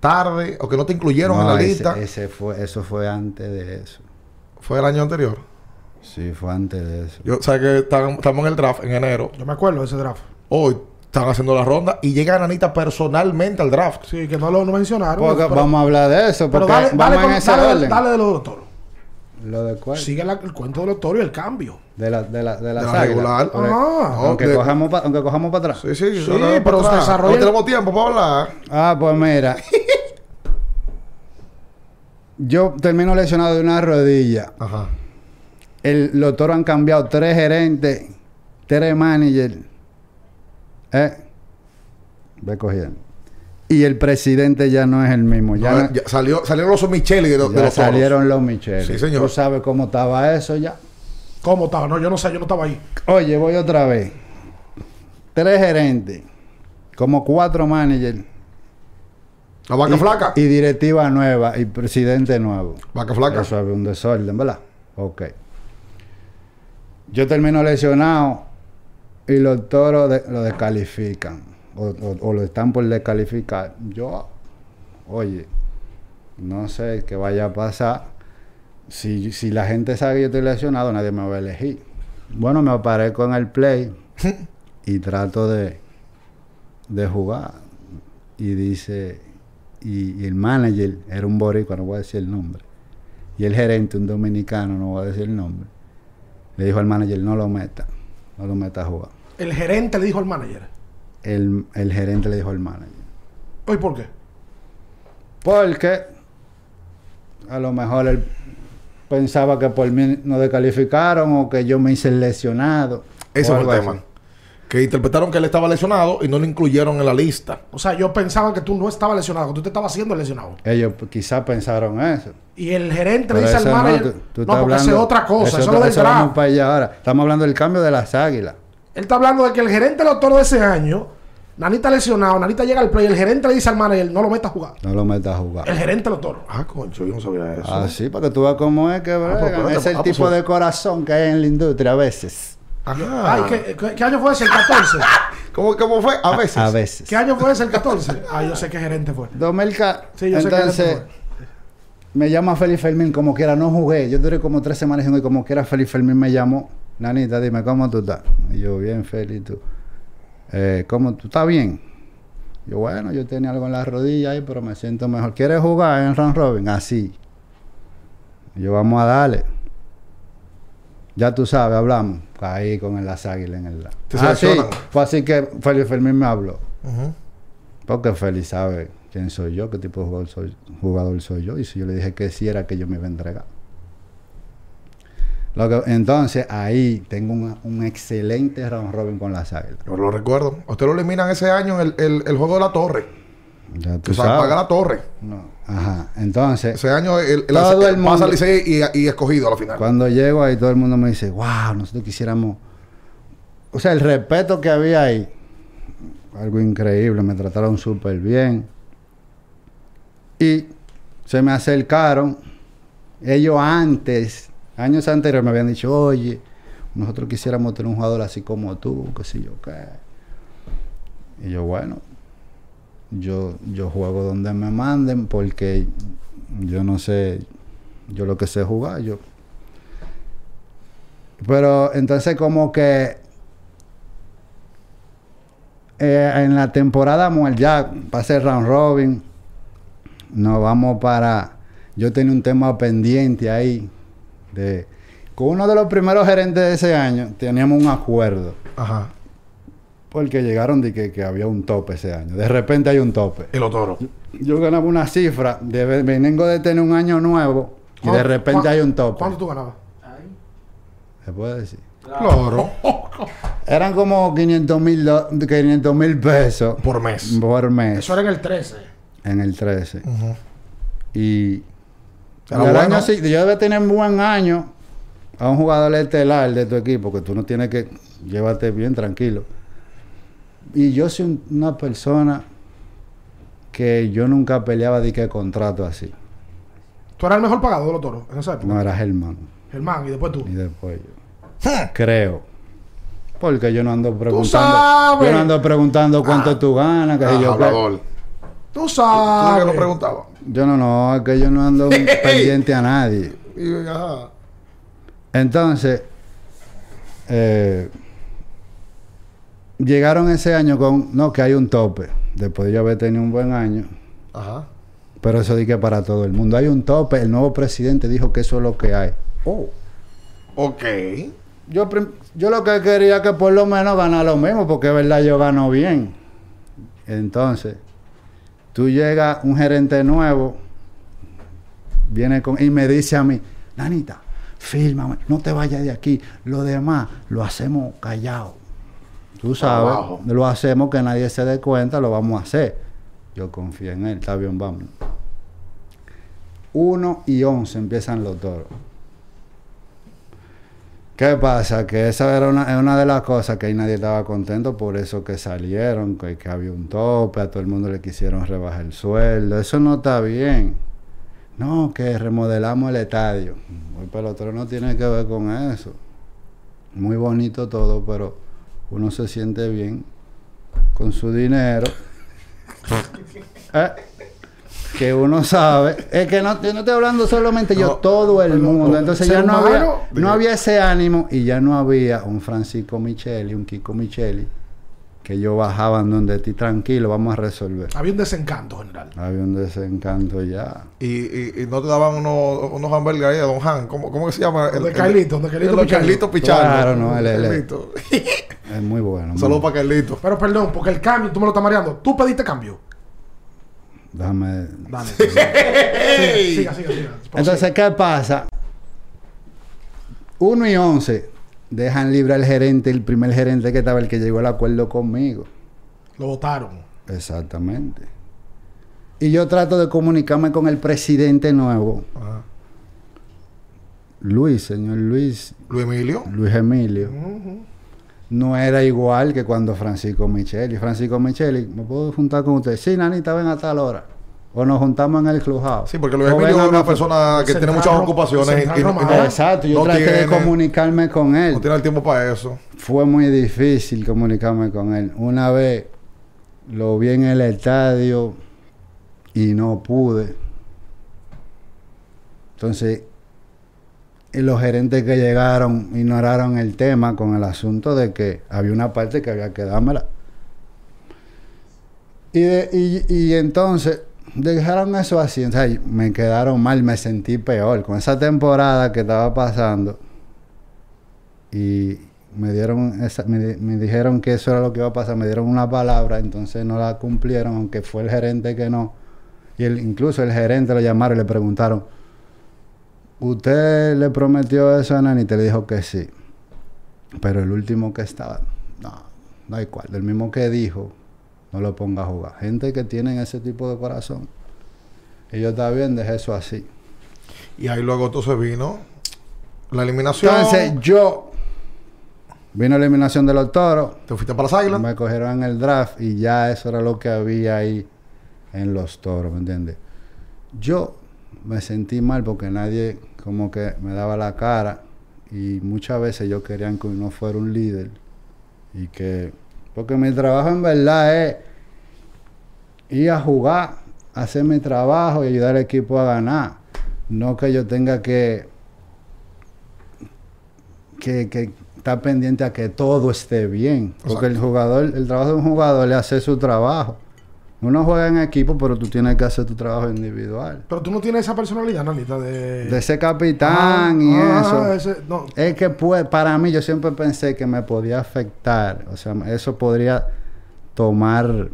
tarde o que no te incluyeron en No, la ese- lista. ese fue, eso fue antes de eso. Fue el año anterior. Sí, fue antes de eso. Yo sabes que estamos en el draft en enero. Yo me acuerdo de ese draft. Hoy están haciendo la ronda y llega Anita personalmente al draft. Sí, que no lo no mencionaron. Porque pero- vamos a hablar de eso, pero porque dale, vamos dale, en con- ese dale, orden. dale de los doctores. ¿Lo de cuál? Sigue la- el cuento de los toros y el cambio. De la, de la, de la, De la regular. Ah. aunque, de- cojamos pa- aunque cojamos para atrás. Sí, sí, Sí, pero atrás. desarrolla- No tenemos tiempo para hablar. Ah, pues mira. yo termino lesionado de una rodilla. Ajá. El, los toros han cambiado tres gerentes, tres managers. ¿Eh? Ve cogiendo. Y el presidente ya no es el mismo. Ya, No, no- ya salió, salieron los Micheli de, ya los toros. salieron los Michel. Sí, señor. Tú sabes cómo estaba eso ya. ¿Cómo estaba? No, yo no sé, yo no estaba ahí. Oye, voy otra vez. Tres gerentes, como cuatro managers. La vaca y, flaca. Y directiva nueva y presidente nuevo. vaca flaca. Eso es un desorden, ¿verdad? Ok. Yo termino lesionado y los toros de- lo descalifican. O, o- o lo están por descalificar. Yo, oye, no sé qué vaya a pasar. Si, si la gente sabe que yo estoy lesionado, nadie me va a elegir. Bueno, me aparezco en el play y trato de, de jugar. Y dice, y, y el manager era un boricua, no voy a decir el nombre. Y el gerente, un dominicano, no voy a decir el nombre. Le dijo al manager, no lo meta, no lo meta a jugar. El gerente le dijo al manager. El, el gerente le dijo al manager. ¿Hoy por qué? Porque a lo mejor él pensaba que por mí no descalificaron o que yo me hice lesionado. Ese fue el tema. así. Que interpretaron que él estaba lesionado y no lo incluyeron en la lista. O sea, yo pensaba que tú no estabas lesionado, que tú te estabas haciendo lesionado. Ellos pues, quizás pensaron eso. Y el gerente le dice al eso no, manager. tú- No, estás porque eso es otra cosa. Eso, es lo del eso vamos para allá ahora. Estamos hablando del cambio de las águilas. Él está hablando de que el gerente de los toros de ese año, Nanita lesionado, Nanita llega al play, el gerente le dice al manager, no lo metas a jugar. No lo metas a jugar. El gerente de los toros. Ah, concho, yo no sabía eso. Ah, sí, para que tú veas cómo es que pues, espérate, es el ah, pues, tipo sí. de corazón que hay en la industria a veces. Ajá. Ay, ¿qué, qué, qué año fue ese? ¿El 14? ¿Cómo, cómo fue? A veces. A veces. ¿Qué año fue ese? ¿El 14? Ah, yo sé qué gerente fue. 2000K. Sí, yo sé que Entonces, gerente me llama Félix Fermín, como quiera, no jugué. Yo duré como tres semanas y como quiera, Félix Fermín me llamó. Nanita, dime, ¿cómo tú estás? Y yo, bien, Félix, tú. Eh, ¿Cómo tú estás bien? Yo, bueno, yo tenía algo en la rodilla ahí, pero me siento mejor. ¿Quieres jugar en Round Robin? Así. Y yo, vamos a darle. Ya tú sabes, hablamos. Ahí con el las águilas en el... Te Ah, sí. Fue así que Félix Fermín me habló. Porque Félix sabe quién soy yo, qué tipo de jugador soy, jugador soy yo. Y si yo le dije que sí era que yo me iba a entregar. Lo que- entonces ahí tengo un, un excelente round robin con las águilas. Yo lo recuerdo. Usted lo eliminan ese año en el, el, el juego de la torre. Ya tú Que se sabes. la torre. No. Ajá. Entonces, Ese año el, el, Todo el pasa mundo- y, y escogido a la final. cuando llego ahí todo el mundo me dice, wow, nosotros quisiéramos... O sea, el respeto que había ahí, algo increíble, me trataron súper bien. Y se me acercaron, ellos antes, años anteriores me habían dicho, oye, nosotros quisiéramos tener un jugador así como tú, qué sé yo qué. Y yo, bueno, yo, yo juego donde me manden porque yo no sé, yo lo que sé jugar, yo. Pero entonces como que eh, en la temporada ya pasé round robin, nos vamos para, yo tenía un tema pendiente ahí, de, con uno de los primeros gerentes de ese año, teníamos un acuerdo, Ajá. porque llegaron de que, que había un tope ese año, de repente hay un tope. Y los toros. Yo ganaba una cifra, de, vengo de tener un año nuevo, y de ¿Cuánto- repente hay un tope. ¿Cuánto tú ganabas? Ahí. ¿Se puede decir? Claro. Eran como 500 mil pesos Por mes. por mes Eso era en el 13. en el 13. Ujú. Y Bueno. año sí- yo debe tener un buen año a un jugador estelar de tu equipo, que tú no tienes que llevarte bien tranquilo. Y yo soy un- una persona que yo nunca peleaba de que contrato así. Tú eras el mejor pagado de los toros en esa época. No era Germán. Germán, y después tú. Y después yo. Creo. Porque yo no ando preguntando. Yo no ando preguntando cuánto Ah. tú ganas. Que Ah, si yo, qué. hablador. Tú ¿Tú sabes. que lo preguntaba? yo no, no, es que yo no ando pendiente a nadie. Y, ajá. Entonces, eh, llegaron ese año con, no, que hay un tope. Después de yo haber tenido un buen año. Ajá. Pero eso dije para todo el mundo. Hay un tope. El nuevo presidente dijo que eso es lo que hay. Oh. Ok. Yo, yo lo que quería que por lo menos ganara lo mismo, porque es verdad, yo gano bien. Entonces, tú llegas, un gerente nuevo, viene con, y me dice a mí, Nanita, fírmame, no te vayas de aquí. Lo demás lo hacemos callado. Tú sabes, Abajo. lo hacemos que nadie se dé cuenta, lo vamos a hacer. Yo confío en él, está bien, vamos. 1 y 11 empiezan los toros. ¿Qué pasa? Que esa era una, una de las cosas que ahí nadie estaba contento, por eso que salieron, que, que había un tope, a todo el mundo le quisieron rebajar el sueldo. Eso no está bien. No, que remodelamos el estadio. El pelotero no tiene que ver con eso. Muy bonito todo, pero uno se siente bien con su dinero. Eh, que uno sabe. Es que no, yo no estoy hablando solamente yo, No, todo el mundo. Entonces ya no había, no había ese ánimo y ya no había un Francisco Micheli, un Kiko Micheli, que yo bajaban donde ti tranquilo, vamos a resolver. Había un desencanto general. Había un desencanto ya. Y, y, y no te daban unos, unos hamburgues ahí de Don Han. ¿Cómo, cómo que se llama? Donde Carlito, el de Pichardo. Carlito Pichardo. Claro, no, él- Carlito. Es muy bueno. Saludos para Carlito. Pero perdón, porque el cambio, tú me lo estás mareando. Tú pediste cambio. Déjame. Dale. Sí, siga, siga, siga. Entonces, ¿qué pasa? 1 y 11 dejan libre al gerente, el primer gerente que estaba, el que llegó al acuerdo conmigo. Lo votaron. Exactamente. Y yo trato de comunicarme con el presidente nuevo, Ajá. Luis, señor Luis, Luis Emilio. Luis Emilio. Ujú. No era igual que cuando Francisco Micheli. Francisco Micheli, ¿me puedo juntar con usted? Sí, Nanita, ven a tal hora. O nos juntamos en el clubhouse. Sí, porque Luis Emilio es una persona que tiene muchas ocupaciones y, y- no, Exacto, yo no traté de comunicarme con él. no tiene el tiempo para eso. Fue muy difícil comunicarme con él. Una vez lo vi en el estadio y no pude. Entonces, y los gerentes que llegaron ignoraron el tema con el asunto de que había una parte que había que dármela. Y, de- y, entonces dejaron eso así. O sea, me quedaron mal, me sentí peor con esa temporada que estaba pasando. Y me dieron esa- me, me dijeron que eso era lo que iba a pasar, me dieron una palabra, entonces no la cumplieron, aunque fue el gerente que no. Y el, incluso el gerente lo llamaron y le preguntaron, ¿usted le prometió eso a Nanita? Le dijo que sí. Pero el último que estaba, no, no hay cual. El mismo que dijo, no lo ponga a jugar. Gente que tienen ese tipo de corazón. Y yo está bien, dejé eso así. Y ahí luego entonces vino la eliminación. Entonces yo, vino la eliminación de los toros. te fuiste para las águilas. Me cogieron en el draft y ya eso era lo que había ahí en los toros, ¿me entiendes? Yo me sentí mal porque nadie como que me daba la cara y muchas veces yo quería que uno fuera un líder y que... Porque mi trabajo en verdad es ir a jugar, hacer mi trabajo y ayudar al equipo a ganar. No que yo tenga que que, que está pendiente a que todo esté bien. Porque el jugador, el trabajo de un jugador es hacer su trabajo. Uno juega en equipo, pero tú tienes que hacer tu trabajo individual. Pero tú no tienes esa personalidad, Nanita, de... De ser capitán y Ah, eso. ese- no. Es que pues, para mí yo siempre pensé que me podía afectar. O sea, eso podría tomar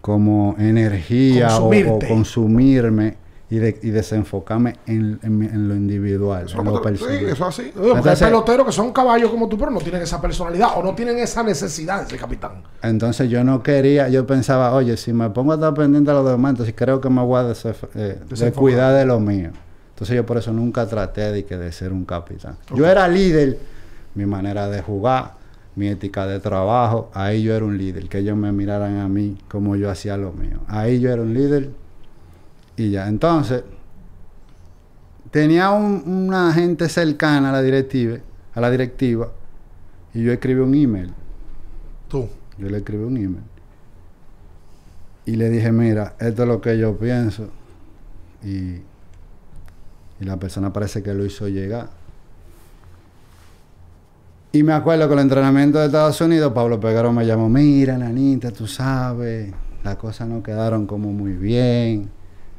como energía o- consumirme y, de- y desenfocarme en, en mi- en lo individual, Eso en lo personal. sí, eso es así. Porque hay Entonces- peloteros que son caballos como tú, pero no tienen esa personalidad o no tienen esa necesidad de ser capitán. Entonces yo no quería, yo pensaba, oye, si me pongo a estar pendiente a los demás, entonces creo que me voy a eh, descuidar de lo mío. Entonces yo por eso nunca traté de, que de ser un capitán. Yo era líder, mi manera de jugar, mi ética de trabajo, ahí yo era un líder, que ellos me miraran a mí como yo hacía lo mío. Ahí yo era un líder y ya. Entonces, tenía un- una gente cercana a la directiva, a la directiva, Y yo escribí un email. Tú. Yo le escribí un email. Y le dije, mira, esto es lo que yo pienso. Y, y la persona parece que lo hizo llegar. Y me acuerdo que el entrenamiento de Estados Unidos, Pablo Pegaro me llamó, mira, nanita, tú sabes, las cosas no quedaron como muy bien.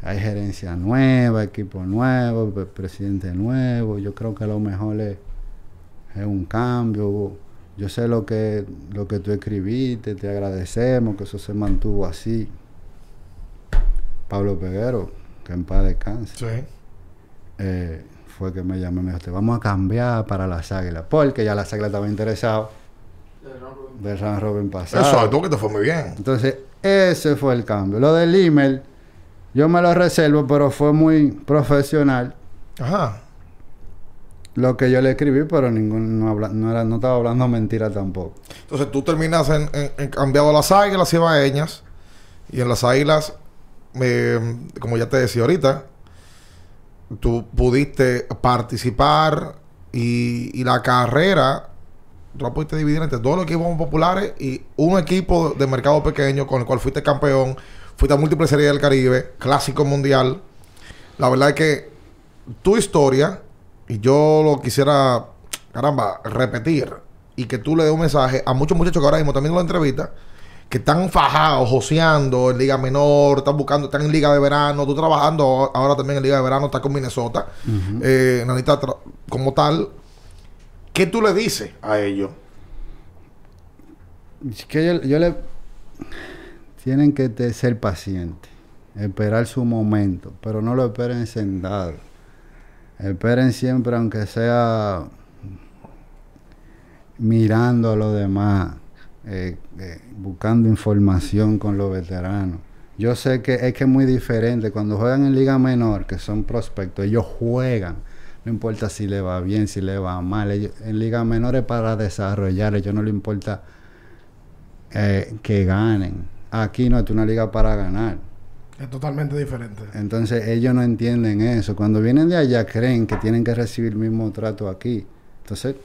Hay gerencia nueva, equipo nuevo, pre- presidente nuevo. Yo creo que lo mejor es, es un cambio. Yo sé lo que, lo que tú escribiste, te agradecemos que eso se mantuvo así. Pablo Peguero, que en paz descanse, Sí. eh, fue que me llamó y me dijo, te vamos a cambiar para las águilas, porque ya las águilas estaban interesadas del round robin pasado. Exacto, que te fue muy bien. Entonces, ese fue el cambio. Lo del email, yo me lo reservo, pero fue muy profesional Ajá. lo que yo le escribí, pero ningún, no, habla- no, era, no estaba hablando mentira tampoco. Entonces tú terminas en, en- en cambiado a las águilas cibaeñas. Y en las águilas, eh, como ya te decía ahorita, tú pudiste participar y, y la carrera, tú la pudiste dividir entre dos equipos populares y un equipo de mercado pequeño con el cual fuiste campeón, fuiste a múltiples series del Caribe, clásico mundial. La verdad es que tu historia, y yo lo quisiera, caramba, repetir, y que tú le des un mensaje a muchos muchachos que ahora mismo también lo entrevistas, que están fajados, joseando en Liga Menor, están buscando, están en Liga de Verano, tú trabajando ahora también en Liga de Verano, estás con Minnesota, eh, Nanita, como tal, ¿qué tú le dices a ellos? Es que yo, yo le... Tienen que ser pacientes, esperar su momento, pero no lo esperen sentado. Esperen siempre, aunque sea mirando a los demás, eh, eh, buscando información con los veteranos. Yo sé que es que es muy diferente. Cuando juegan en Liga Menor, que son prospectos, ellos juegan. No importa si le va bien, si le va mal. Ellos- en Liga Menor es para desarrollar. A ellos no les importa eh, que ganen. Aquí no es una liga para ganar. Es totalmente diferente. Entonces ellos no entienden eso. Cuando vienen de allá creen que tienen que recibir el mismo trato aquí. Entonces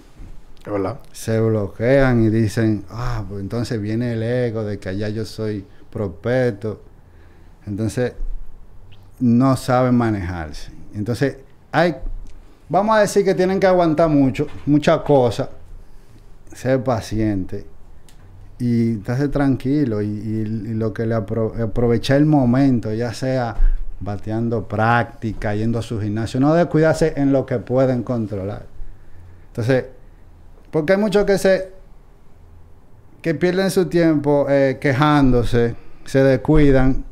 verdad. se bloquean y dicen, ah, pues entonces viene el ego de que allá yo soy prospecto. Entonces no saben manejarse. Entonces hay, vamos a decir que tienen que aguantar mucho, muchas cosas, ser paciente y estarse tranquilo y, lo que le apro- aprovechar el momento, ya sea bateando práctica, yendo a su gimnasio, no descuidarse en lo que pueden controlar. Entonces, porque hay muchos que se que pierden su tiempo eh, quejándose, se descuidan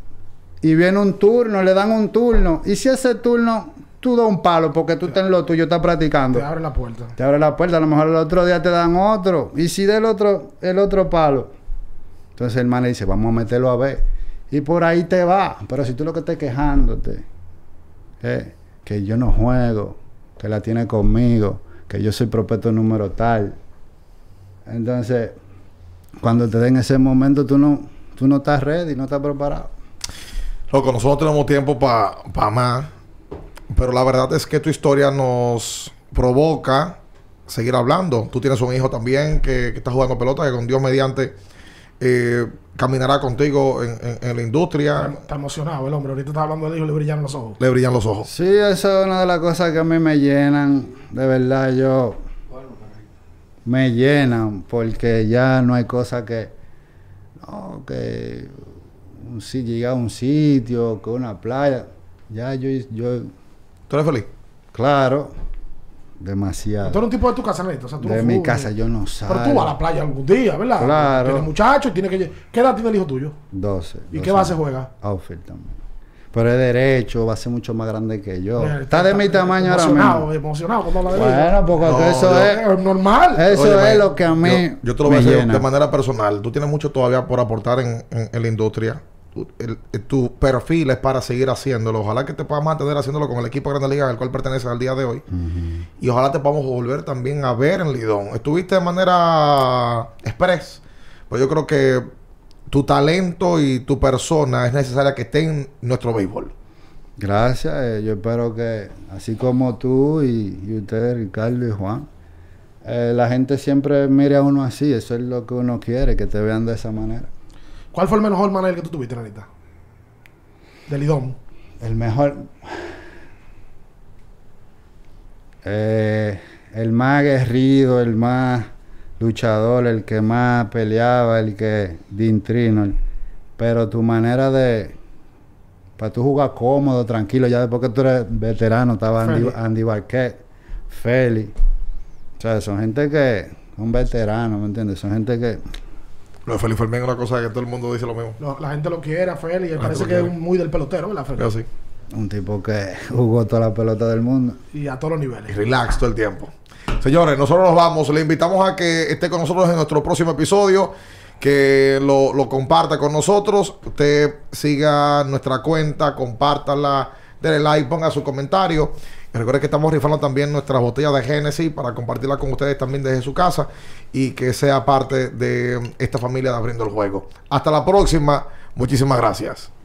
y viene un turno, le dan un turno y si ese turno tú das un palo porque tú estás en lo tuyo, estás practicando. Te abre la puerta. Te abre la puerta, a lo mejor el otro día te dan otro. Y si del otro, el otro palo. Entonces el man le dice, vamos a meterlo a ver. Y por ahí te va. Pero si tú lo que estás quejándote, eh, que yo no juego, que la tiene conmigo, que yo soy prospecto número tal. Entonces, cuando te den ese momento, tú no, tú no estás ready, no estás preparado. Loco, nosotros tenemos tiempo para más. Pero la verdad es que tu historia nos provoca seguir hablando. Tú tienes un hijo también que, que está jugando pelota, que con Dios mediante eh, caminará contigo en, en- en la industria. Está emocionado el hombre. Ahorita está hablando de hijo y le brillan los ojos. Le brillan los ojos. Sí, eso es una de las cosas que a mí me llenan. De verdad, yo me llenan porque ya no hay cosa que no que un, si- llegar a un sitio que una playa ya yo yo ¿Tú eres feliz? claro demasiado Tú eres un tipo de tu casa, Neto. O sea, tú de no mi casa yo no salgo Pero tú vas a la playa algún día, ¿verdad? Claro. Tienes muchacho y tiene que... ¿Qué edad tiene el hijo tuyo? 12 ¿Y 12 qué base años. juega? outfield también pero es derecho va a ser mucho más grande que yo Eh, está de mi tamaño ahora emocionado, mismo emocionado cuando habla de hijo. bueno porque No, eso yo- es normal. Eso es lo que a mí Yo, yo te lo voy a decir llena. de manera personal. Tú tienes mucho todavía por aportar en, en- en la industria. Tu, el- tu perfil es para seguir haciéndolo. Ojalá que te puedas mantener haciéndolo con el equipo de Grande Liga al cual perteneces al día de hoy. Y ojalá te podamos volver también a ver en Lidón. Estuviste de manera express. Pues yo creo que tu talento y tu persona es necesaria que esté en nuestro béisbol. Gracias, eh, yo espero que así como tú y, y ustedes, Ricardo y Juan, eh, la gente siempre mira a uno así, eso es lo que uno quiere, que te vean de esa manera. ¿Cuál fue el mejor manager que tú tuviste, Nanita? Del IDOM. El mejor. Eh, el más aguerrido, el más luchador, el que más peleaba, el que dintrino. Pero tu manera de. Para tú jugar cómodo, tranquilo, ya después que tú eres veterano, estaba Andy. Andy Barquet, Feli. O sea, son gente que. Son veteranos, ¿me entiendes? Son gente que. Lo de Felipe Fermín es una cosa que todo el mundo dice lo mismo. Lo- la gente lo quiere, a Feli. y La parece que es muy del pelotero, ¿verdad, así. Un tipo que jugó toda la pelota del mundo. Y a todos los Y niveles. relax todo el tiempo. Señores, nosotros nos vamos. Le invitamos a que esté con nosotros en nuestro próximo episodio. Que lo, lo comparta con nosotros. Usted siga nuestra cuenta, compártala, denle like, ponga su comentario. Y recuerde que estamos rifando también nuestras botellas de Genesis para compartirla con ustedes también desde su casa y que sea parte de esta familia de Abriendo el Juego. Hasta la próxima. Muchísimas gracias.